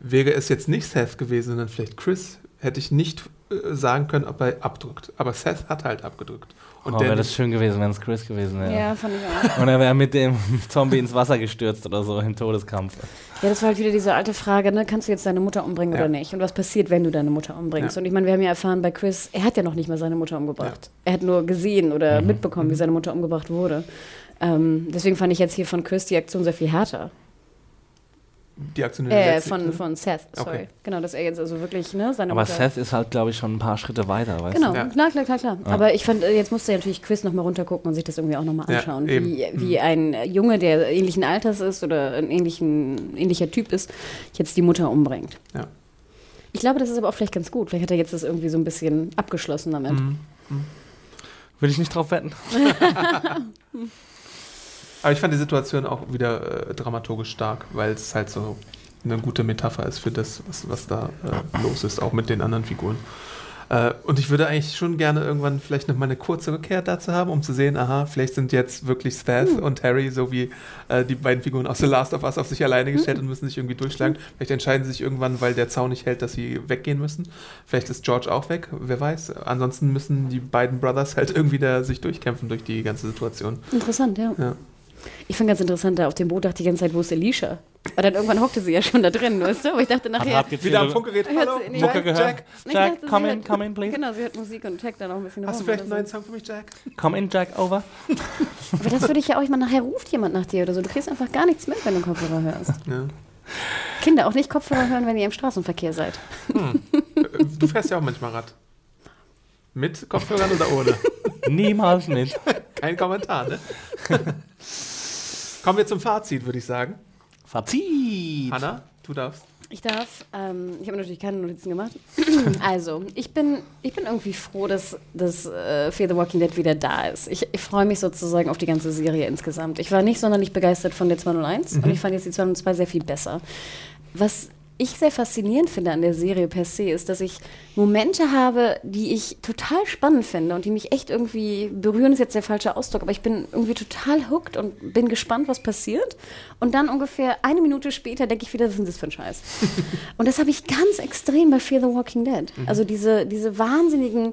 wäre es jetzt nicht Seth gewesen, sondern vielleicht Chris, hätte ich nicht äh, sagen können, ob er abdrückt. Aber Seth hat halt abgedrückt. Und oh, der wäre das schön gewesen, wenn es Chris gewesen wäre. Ja, fand ich auch. Und er wäre mit dem Zombie ins Wasser gestürzt oder so im Todeskampf. Ja, das war halt wieder diese alte Frage, ne? kannst du jetzt deine Mutter umbringen Ja. oder nicht? Und was passiert, wenn du deine Mutter umbringst? Ja. Und ich meine, wir haben ja erfahren bei Chris, er hat ja noch nicht mal seine Mutter umgebracht. Er hat nur gesehen oder Mhm. mitbekommen, wie seine Mutter umgebracht wurde. Ähm, deswegen fand ich jetzt hier von Chris die Aktion sehr viel härter. die Aktion in der Äh, von, von Seth, sorry. Okay. Genau, dass er jetzt also wirklich ne, seine Aber Mutter... Seth ist halt, glaube ich, schon ein paar Schritte weiter, weißt Genau, Ja. klar, klar, klar, klar. Ja. Aber ich fand, äh, jetzt musste ja natürlich Chris nochmal runtergucken und sich das irgendwie auch nochmal Ja, anschauen. eben. wie, Mhm. wie ein Junge, der ähnlichen Alters ist oder ein ähnlichen, ähnlicher Typ ist, jetzt die Mutter umbringt. Ja. Ich glaube, das ist aber auch vielleicht ganz gut. Vielleicht hat er jetzt das irgendwie so ein bisschen abgeschlossen damit. Mhm. du? Will ich nicht drauf wetten. Aber ich fand die Situation auch wieder äh, dramaturgisch stark, weil es halt so eine gute Metapher ist für das, was, was da äh, los ist, auch mit den anderen Figuren. Äh, und ich würde eigentlich schon gerne irgendwann vielleicht noch mal eine kurze Rückkehr dazu haben, um zu sehen, aha, vielleicht sind jetzt wirklich Seth Hm. und Harry so wie äh, die beiden Figuren aus The Last of Us auf sich alleine gestellt und müssen sich irgendwie durchschlagen. Vielleicht entscheiden sie sich irgendwann, weil der Zaun nicht hält, dass sie weggehen müssen. Vielleicht ist George auch weg, wer weiß. Ansonsten müssen die beiden Brothers halt irgendwie da sich durchkämpfen durch die ganze Situation. Interessant, ja. Ja. Ich fand ganz interessant, da auf dem Boot dachte ich die ganze Zeit, wo ist Alicia? Aber dann irgendwann hockte sie ja schon da drin, weißt du? Aber ich dachte nachher... Wieder am Funkgerät. Hallo, sie- nee, Mucke gehört. Jack, Ich Jack, dachte, come in, come in, please. Genau, sie hört Musik und checkt dann auch ein bisschen Hast du rum vielleicht einen neuen so. Song für mich, Jack? Come in, Jack, over. Aber das würde ich ja auch, ich meine, nachher ruft jemand nach dir oder so. Du kriegst einfach gar nichts mit, wenn du Kopfhörer hörst. Ja. Kinder, auch nicht Kopfhörer hören, wenn ihr im Straßenverkehr seid. Äh, Du fährst ja auch manchmal Rad. Mit Kopfhörern oder ohne? Niemals mit. Kein Kommentar, ne? Kommen wir zum Fazit, würde ich sagen. Fazit. Hanna, du darfst. Ich darf, ähm, ich habe natürlich keine Notizen gemacht. also, ich bin, ich bin irgendwie froh, dass, dass äh, Fear the Walking Dead wieder da ist. Ich, ich freue mich sozusagen auf die ganze Serie insgesamt. Ich war nicht sonderlich begeistert von der 201 und ich fand jetzt die 202 sehr viel besser. Was ich sehr faszinierend finde an der Serie per se, ist, dass ich Momente habe, die ich total spannend finde und die mich echt irgendwie berühren, ist jetzt der falsche Ausdruck, aber ich bin irgendwie total hooked und bin gespannt, was passiert. Und dann ungefähr eine Minute später denke ich wieder, was ist das für ein Scheiß? und das habe ich ganz extrem bei Fear the Walking Dead. Also diese, diese wahnsinnigen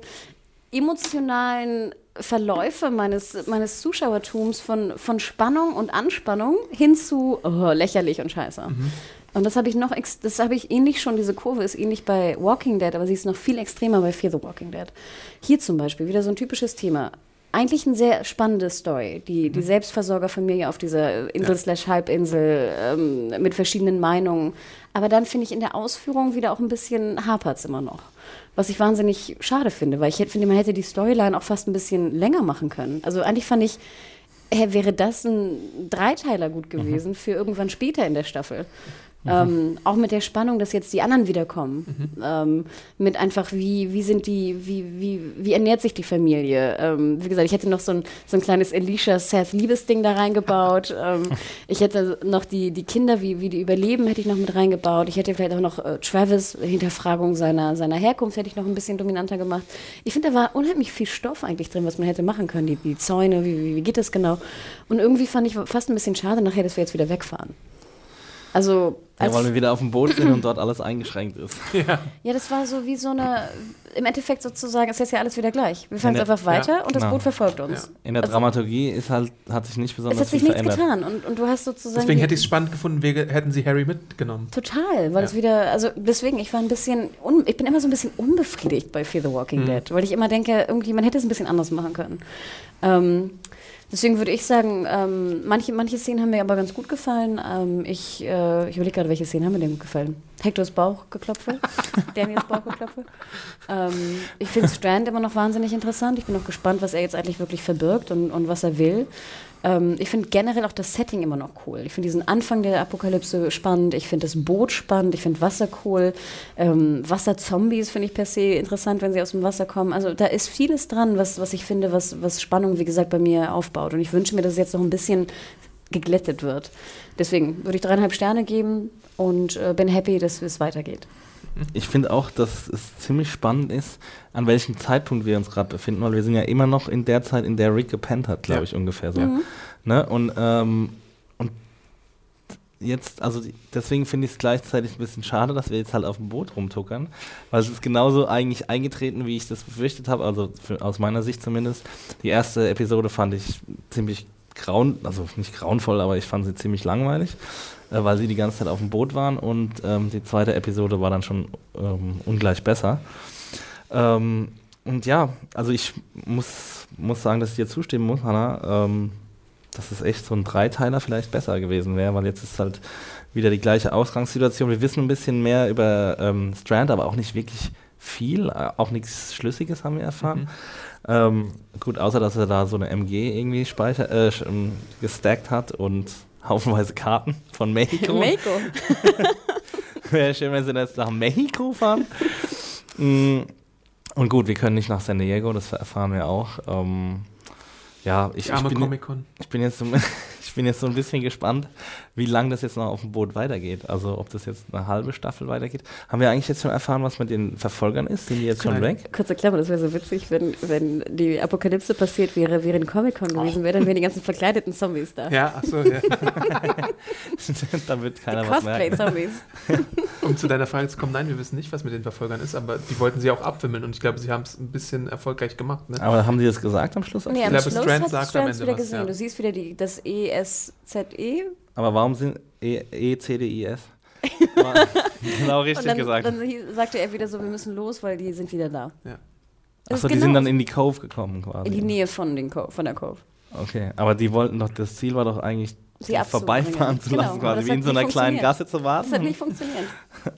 emotionalen Verläufe meines, meines Zuschauertums von, von Spannung und Anspannung hin zu oh, lächerlich und scheiße. Und das habe ich noch, ex- das habe ich ähnlich schon, diese Kurve ist ähnlich bei Walking Dead, aber sie ist noch viel extremer bei Fear the Walking Dead. Hier zum Beispiel wieder so ein typisches Thema. eigentlich eine sehr spannende Story. Die, die Selbstversorgerfamilie auf dieser Insel slash Halbinsel ähm, mit verschiedenen Meinungen. Aber dann finde ich in der Ausführung wieder auch ein bisschen hapert immer noch. Was ich wahnsinnig schade finde, weil ich finde, man hätte die Storyline auch fast ein bisschen länger machen können. Also eigentlich fand ich, wäre das ein Dreiteiler gut gewesen für irgendwann später in der Staffel. Ähm, auch mit der Spannung, dass jetzt die anderen wiederkommen. Ähm, mit einfach, wie, wie sind die, wie, wie, wie ernährt sich die Familie? Ähm, wie gesagt, ich hätte noch so ein, so ein kleines Alicia-Seth-Liebesding da reingebaut. ähm, ich hätte noch die, die Kinder, wie, wie die überleben, hätte ich noch mit reingebaut. Ich hätte vielleicht auch noch äh, Travis, Hinterfragung seiner, seiner Herkunft, hätte ich noch ein bisschen dominanter gemacht. Ich finde, da war unheimlich viel Stoff eigentlich drin, was man hätte machen können. Die, die Zäune, wie, wie, wie geht das genau? Und irgendwie fand ich fast ein bisschen schade nachher, dass wir jetzt wieder wegfahren. Also, Ja, weil wir wieder auf dem Boot sind und dort alles eingeschränkt ist. ja, das war so wie so eine, im Endeffekt sozusagen ist jetzt ja alles wieder gleich. Wir fahren Ja, jetzt einfach weiter und das genau. Boot verfolgt uns. In der Also- Dramaturgie ist halt, hat sich nicht Es besonders hat sich viel nichts verändert. getan und, und du hast sozusagen. Deswegen hätte ich es spannend gefunden, wäre- hätten sie Harry mitgenommen. Total, weil Ja. es wieder, also deswegen, ich war ein bisschen, un, ich bin immer so ein bisschen unbefriedigt bei Fear the Walking Mhm. Dead, weil ich immer denke, irgendwie, man hätte es ein bisschen anders machen können. Ähm, deswegen würde ich sagen, ähm, manche, manche Szenen haben mir aber ganz gut gefallen. Ähm, ich äh, ich überlege gerade, welche Szenen haben mir denn gut gefallen? Hectors Bauchgeklopfe, Daniels Bauchgeklopfe. Ähm, ich finde Strand immer noch wahnsinnig interessant. Ich bin auch gespannt, was er jetzt eigentlich wirklich verbirgt und, und was er will. Ähm, ich finde generell auch das Setting immer noch cool. Ich finde diesen Anfang der Apokalypse spannend. Ich finde das Boot spannend. Ich finde Wasser cool. Ähm, Wasserzombies finde ich per se interessant, wenn sie aus dem Wasser kommen. Also da ist vieles dran, was, was ich finde, was, was Spannung, wie gesagt, bei mir aufbaut. Und ich wünsche mir, dass es jetzt noch ein bisschen geglättet wird. Deswegen würde ich dreieinhalb Sterne geben und äh, bin happy, dass es weitergeht. Ich finde auch, dass es ziemlich spannend ist, an welchem Zeitpunkt wir uns gerade befinden, weil wir sind ja immer noch in der Zeit, in der Rick gepennt hat, glaube Ja. ich, ungefähr so. Mhm. Ne? Und, ähm, und jetzt, also die- deswegen finde ich es gleichzeitig ein bisschen schade, dass wir jetzt halt auf dem Boot rumtuckern, weil es ist genauso eigentlich eingetreten, wie ich das befürchtet habe, also für, aus meiner Sicht zumindest. Die erste Episode fand ich ziemlich grauen, also nicht grauenvoll, aber ich fand sie ziemlich langweilig, äh, weil sie die ganze Zeit auf dem Boot waren und ähm, die zweite Episode war dann schon ähm, ungleich besser. Ähm, und ja, also ich muss, muss sagen, dass ich dir zustimmen muss, Hanna, ähm, dass es echt so ein Dreiteiler vielleicht besser gewesen wäre, weil jetzt ist halt wieder die gleiche Ausgangssituation. Wir wissen ein bisschen mehr über ähm, Strand, aber auch nicht wirklich viel, äh, auch nichts Schlüssiges haben wir erfahren. Mhm. Ähm, gut, außer dass er da so eine MG irgendwie speicher, äh, ähm, gestackt hat und haufenweise Karten von Mexiko. Mako. Wäre schön, wenn sie jetzt nach Mexiko fahren. Mm, Und gut, wir können nicht nach San Diego, das erfahren wir auch. Ähm, ja, ich, ich, arme bin, ich, bin jetzt so, ich bin jetzt so ein bisschen gespannt, wie lange das jetzt noch auf dem Boot weitergeht. Also ob das jetzt eine halbe Staffel weitergeht. Haben wir eigentlich jetzt schon erfahren, was mit den Verfolgern ist? Sind die jetzt schon Nein. weg? Kurze Klammer, das wäre so witzig, wenn, wenn die Apokalypse passiert wäre, während Comic-Con gewesen wäre, dann wären die ganzen verkleideten Zombies da. Ja, achso, ja. da wird die keiner was merken. Cosplay-Zombies. Um zu deiner Frage zu kommen, nein, wir wissen nicht, was mit den Verfolgern ist, aber die wollten sie auch abwimmeln und ich glaube, sie haben es ein bisschen erfolgreich gemacht. Ne? Aber haben sie das gesagt am Schluss? Nee, am glaube, Schluss Strand hat sagt am Ende wieder was, gesehen. ja. Du siehst wieder die, das E ESZE Aber warum sind E, e C, D, I, S? War genau richtig dann, gesagt. dann sagte er wieder so, wir müssen los, weil die sind wieder da. Ja. Achso, die sind genau dann in die Cove gekommen quasi. in die Nähe von, den Co von der Cove. Okay, aber die wollten doch, das Ziel war doch eigentlich, Sie abzubringen. vorbeifahren zu Genau, lassen, aber quasi wie in so einer kleinen. Gasse zu warten. Das hat nicht funktioniert.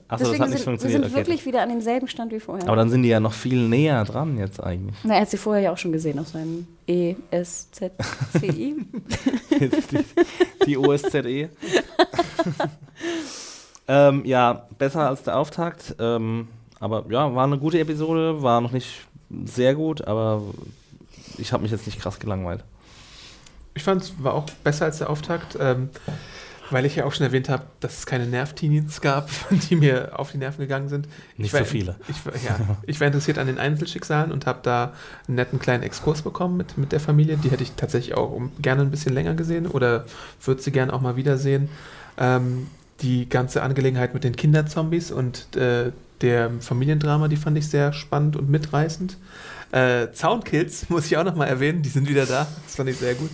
Achso, das hat nicht sind, wir funktioniert. sind Okay. wirklich wieder an demselben Stand wie vorher. Aber dann sind die ja noch viel näher dran jetzt eigentlich. Na, er hat sie vorher ja auch schon gesehen auf seinem ESZCI. die, die OSZE. ähm, ja, besser als der Auftakt. Ähm, aber ja, war eine gute Episode, war noch nicht sehr gut, aber ich habe mich jetzt nicht krass gelangweilt. Ich fand es war auch besser als der Auftakt, ähm, weil ich ja auch schon erwähnt habe, dass es keine Nerv-Teenies gab, die mir auf die Nerven gegangen sind. Nicht ich war, so viele. Ich, war- ja, ich war interessiert an den Einzelschicksalen und habe da einen netten kleinen Exkurs bekommen mit, mit der Familie. Die hätte ich tatsächlich auch gerne ein bisschen länger gesehen oder würde sie gerne auch mal wiedersehen. Ähm, die ganze Angelegenheit mit den Kinderzombies und äh, der Familiendrama, die fand ich sehr spannend und mitreißend. Äh, Zaunkills muss ich auch noch mal erwähnen, die sind wieder da. Das fand ich sehr gut.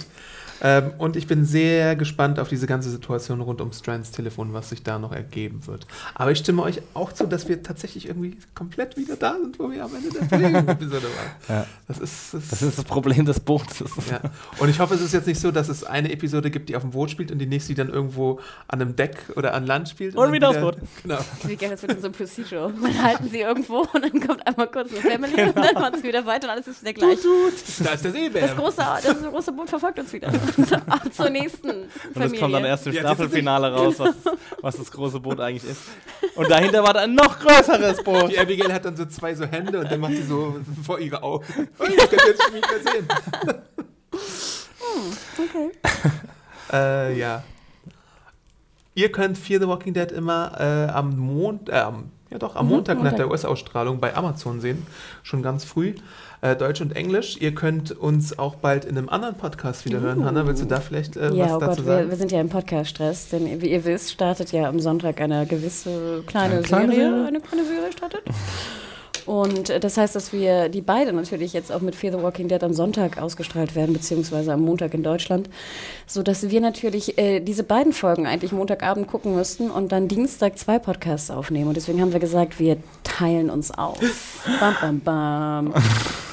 Ähm, und ich bin sehr gespannt auf diese ganze Situation rund um Strands Telefon, was sich da noch ergeben wird. Aber ich stimme euch auch zu, dass wir tatsächlich irgendwie komplett wieder da sind, wo wir am Ende der Verlegung-Episode waren. Ja. Das ist, das Das ist das Problem des Bootes. ja. Und ich hoffe, es ist jetzt nicht so, dass es eine Episode gibt, die auf dem Boot spielt und die nächste, die dann irgendwo an einem Deck oder an Land spielt. Und dann wieder aufs Boot. Genau. Wie gerne, das wird so Procedural. Man halten sie irgendwo und dann kommt einmal kurz eine Family und dann machen sie wieder weiter und alles ist wieder gleich. Da ist der Seebär. Das große, das große Boot verfolgt uns wieder. Ab zur nächsten Und Familie. es kommt dann erst im Staffelfinale raus, was, was das große Boot eigentlich ist. Und dahinter war dann ein noch größeres Boot. Die Abigail hat dann so zwei so Hände und dann macht sie so vor ihre Augen. Oh, ich kann jetzt nicht mehr sehen. Okay. Äh, ja. Ihr könnt Fear the Walking Dead immer äh, am Mond, äh, am, ja doch, am Mhm, Montag nach Montag. der US-Ausstrahlung bei Amazon sehen. Schon ganz früh. Äh, Deutsch und Englisch. Ihr könnt uns auch bald in einem anderen Podcast wieder hören. Uh. Hanna, willst du da vielleicht äh, Ja, was oh dazu Gott, wir, sagen? wir sind ja im Podcast-Stress, denn wie ihr wisst, startet ja am Sonntag eine gewisse kleine, Eine kleine Serie. Serie. Eine kleine Serie startet. Und äh, das heißt, dass wir die beide natürlich jetzt auch mit Fear the Walking Dead am Sonntag ausgestrahlt werden, beziehungsweise am Montag in Deutschland, sodass wir natürlich äh, diese beiden Folgen eigentlich Montagabend gucken müssten und dann Dienstag zwei Podcasts aufnehmen. Und deswegen haben wir gesagt, wir teilen uns auf. Bam, bam, bam.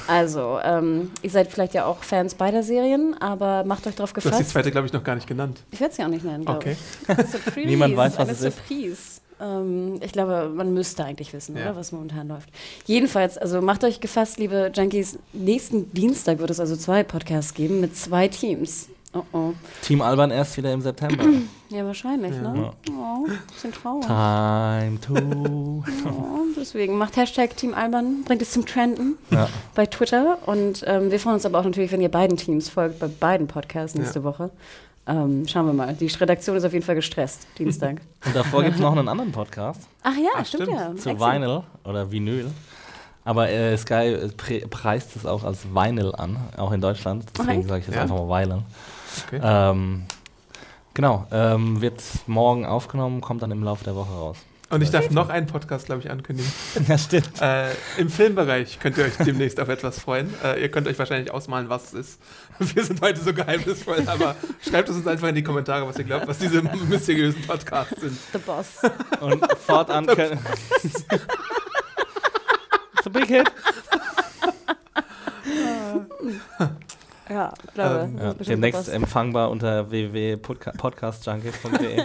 Also, ähm, ihr seid vielleicht ja auch Fans beider Serien, aber macht euch darauf Du hast die gefasst. zweite, glaube ich, noch gar nicht genannt. Ich werde sie auch nicht nennen, glaube Okay. ich. Surprise, Niemand weiß, was eine es ist. Ähm, ich glaube, man müsste eigentlich wissen, Ja. oder, was momentan läuft. Jedenfalls, also macht euch gefasst, liebe Junkies, nächsten Dienstag wird es also zwei Podcasts geben mit zwei Teams. Oh oh. Team Alban erst wieder im September. Ja, wahrscheinlich, Ja. ne? Oh, bisschen traurig. Time to. Oh, deswegen macht Hashtag Team Alban, bringt es zum Trenden Ja. bei Twitter. Und ähm, wir freuen uns aber auch natürlich, wenn ihr beiden Teams folgt, bei beiden Podcasts nächste Ja. Woche. Ähm, schauen wir mal. Die Redaktion ist auf jeden Fall gestresst, Dienstag. Und davor gibt es noch einen anderen Podcast Ach ja, Ach, stimmt, stimmt. ja. zu. Vinyl oder Vinyl. Aber äh, Sky äh, pre preist es auch als Vinyl an, auch in Deutschland. Deswegen Okay. sage ich jetzt Ja. einfach mal Vinyl. Okay. Ähm, genau, ähm, wird morgen aufgenommen, kommt dann im Laufe der Woche raus. Und ich darf noch einen Podcast, glaube ich, ankündigen. ja, stimmt. Äh, Im Filmbereich könnt ihr euch demnächst auf etwas freuen. Äh, ihr könnt euch wahrscheinlich ausmalen, was es ist. Wir sind heute so geheimnisvoll, aber schreibt es uns einfach in die Kommentare, was ihr glaubt, was diese mysteriösen Podcasts sind. The Boss. Und fortan können. It's a big hit. Ja, glaube. Ähm, das Ja, demnächst empfangbar unter www.podcastjunkie.de.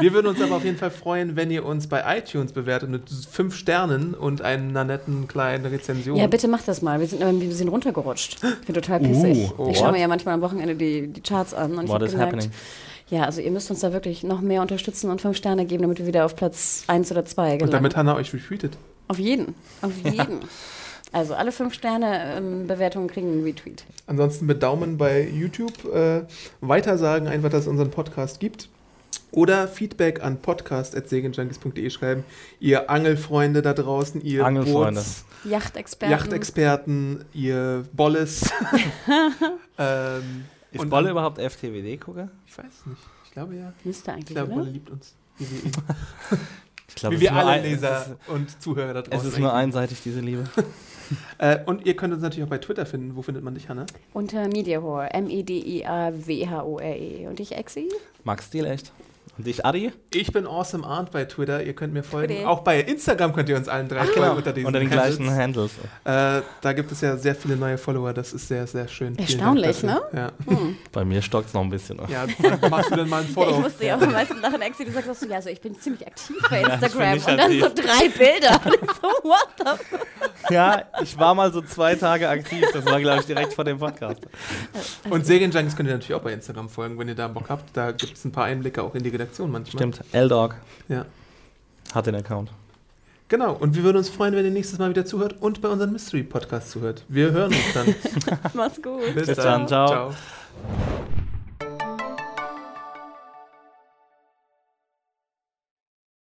Wir würden uns aber auf jeden Fall freuen, wenn ihr uns bei iTunes bewertet mit fünf Sternen und einer netten kleinen Rezension. Ja, bitte macht das mal. Wir sind ein bisschen runtergerutscht. Ich bin total pissig. Uh, ich schaue mir ja manchmal am Wochenende die, die Charts an und ich What habe is gemerkt, happening? ja, also ihr müsst uns da wirklich noch mehr unterstützen und fünf Sterne geben, damit wir wieder auf Platz 1 oder 2 und gelangen. damit Hannah euch retweetet. auf jeden, auf jeden. Also alle fünf Sterne ähm, Bewertungen kriegen einen Retweet. Ansonsten mit Daumen bei YouTube äh, weitersagen, einfach, dass es unseren Podcast gibt. Oder Feedback an podcast.segenjunkies.de schreiben. Ihr Angelfreunde da draußen, ihr Angelfreunde. Boots, Yachtexperten. Yachtexperten, ihr Bolles. ähm, Ist und Bolle dann- überhaupt FTWD-Gucker? Ich weiß nicht. Ich glaube ja. Müsste Ich eigentlich, glaube, Bolle liebt uns. Wie wir, ihn. Ich glaube, Wie es wir alle ein- Leser Es ist, und Zuhörer da es draußen. ist nur einseitig, diese Liebe. Äh, und ihr könnt uns natürlich auch bei Twitter finden. Wo findet man dich, Hannah? Unter Mediahore. E M-E-D-I-A-W-H-O-R-E. Und ich, Exi? Max Stil echt. Und dich, Adi? Ich bin Awesome Arndt bei Twitter. Ihr könnt mir folgen. Bitte. Auch bei Instagram könnt ihr uns allen drei folgen unter diesen Unter den Handles. gleichen Handles. Äh, da gibt es ja sehr viele neue Follower. Das ist sehr, sehr schön. Erstaunlich, Dank dafür. Bei mir stockt es noch ein bisschen. Ja. ja, machst du denn mal ein Ja, ich Follow? musste ja auch am meisten lachen, Exi. Du sagst so, ja, also ich bin ziemlich aktiv bei ich Instagram. nicht und dann so aktiv. drei Bilder. Und ich so, what the Ja, ich war mal so zwei Tage aktiv. Das war, glaube ich, direkt vor dem Podcast. Und Serienjunkies könnt ihr natürlich auch bei Instagram folgen, wenn ihr da Bock habt. Da gibt es ein paar Einblicke auch in die Redaktion manchmal. Stimmt, L-Dog Ja. hat den Account. Genau. Und wir würden uns freuen, wenn ihr nächstes Mal wieder zuhört und bei unserem Mystery-Podcast zuhört. Wir hören uns dann. Mach's gut. Bis dann, ciao. ciao.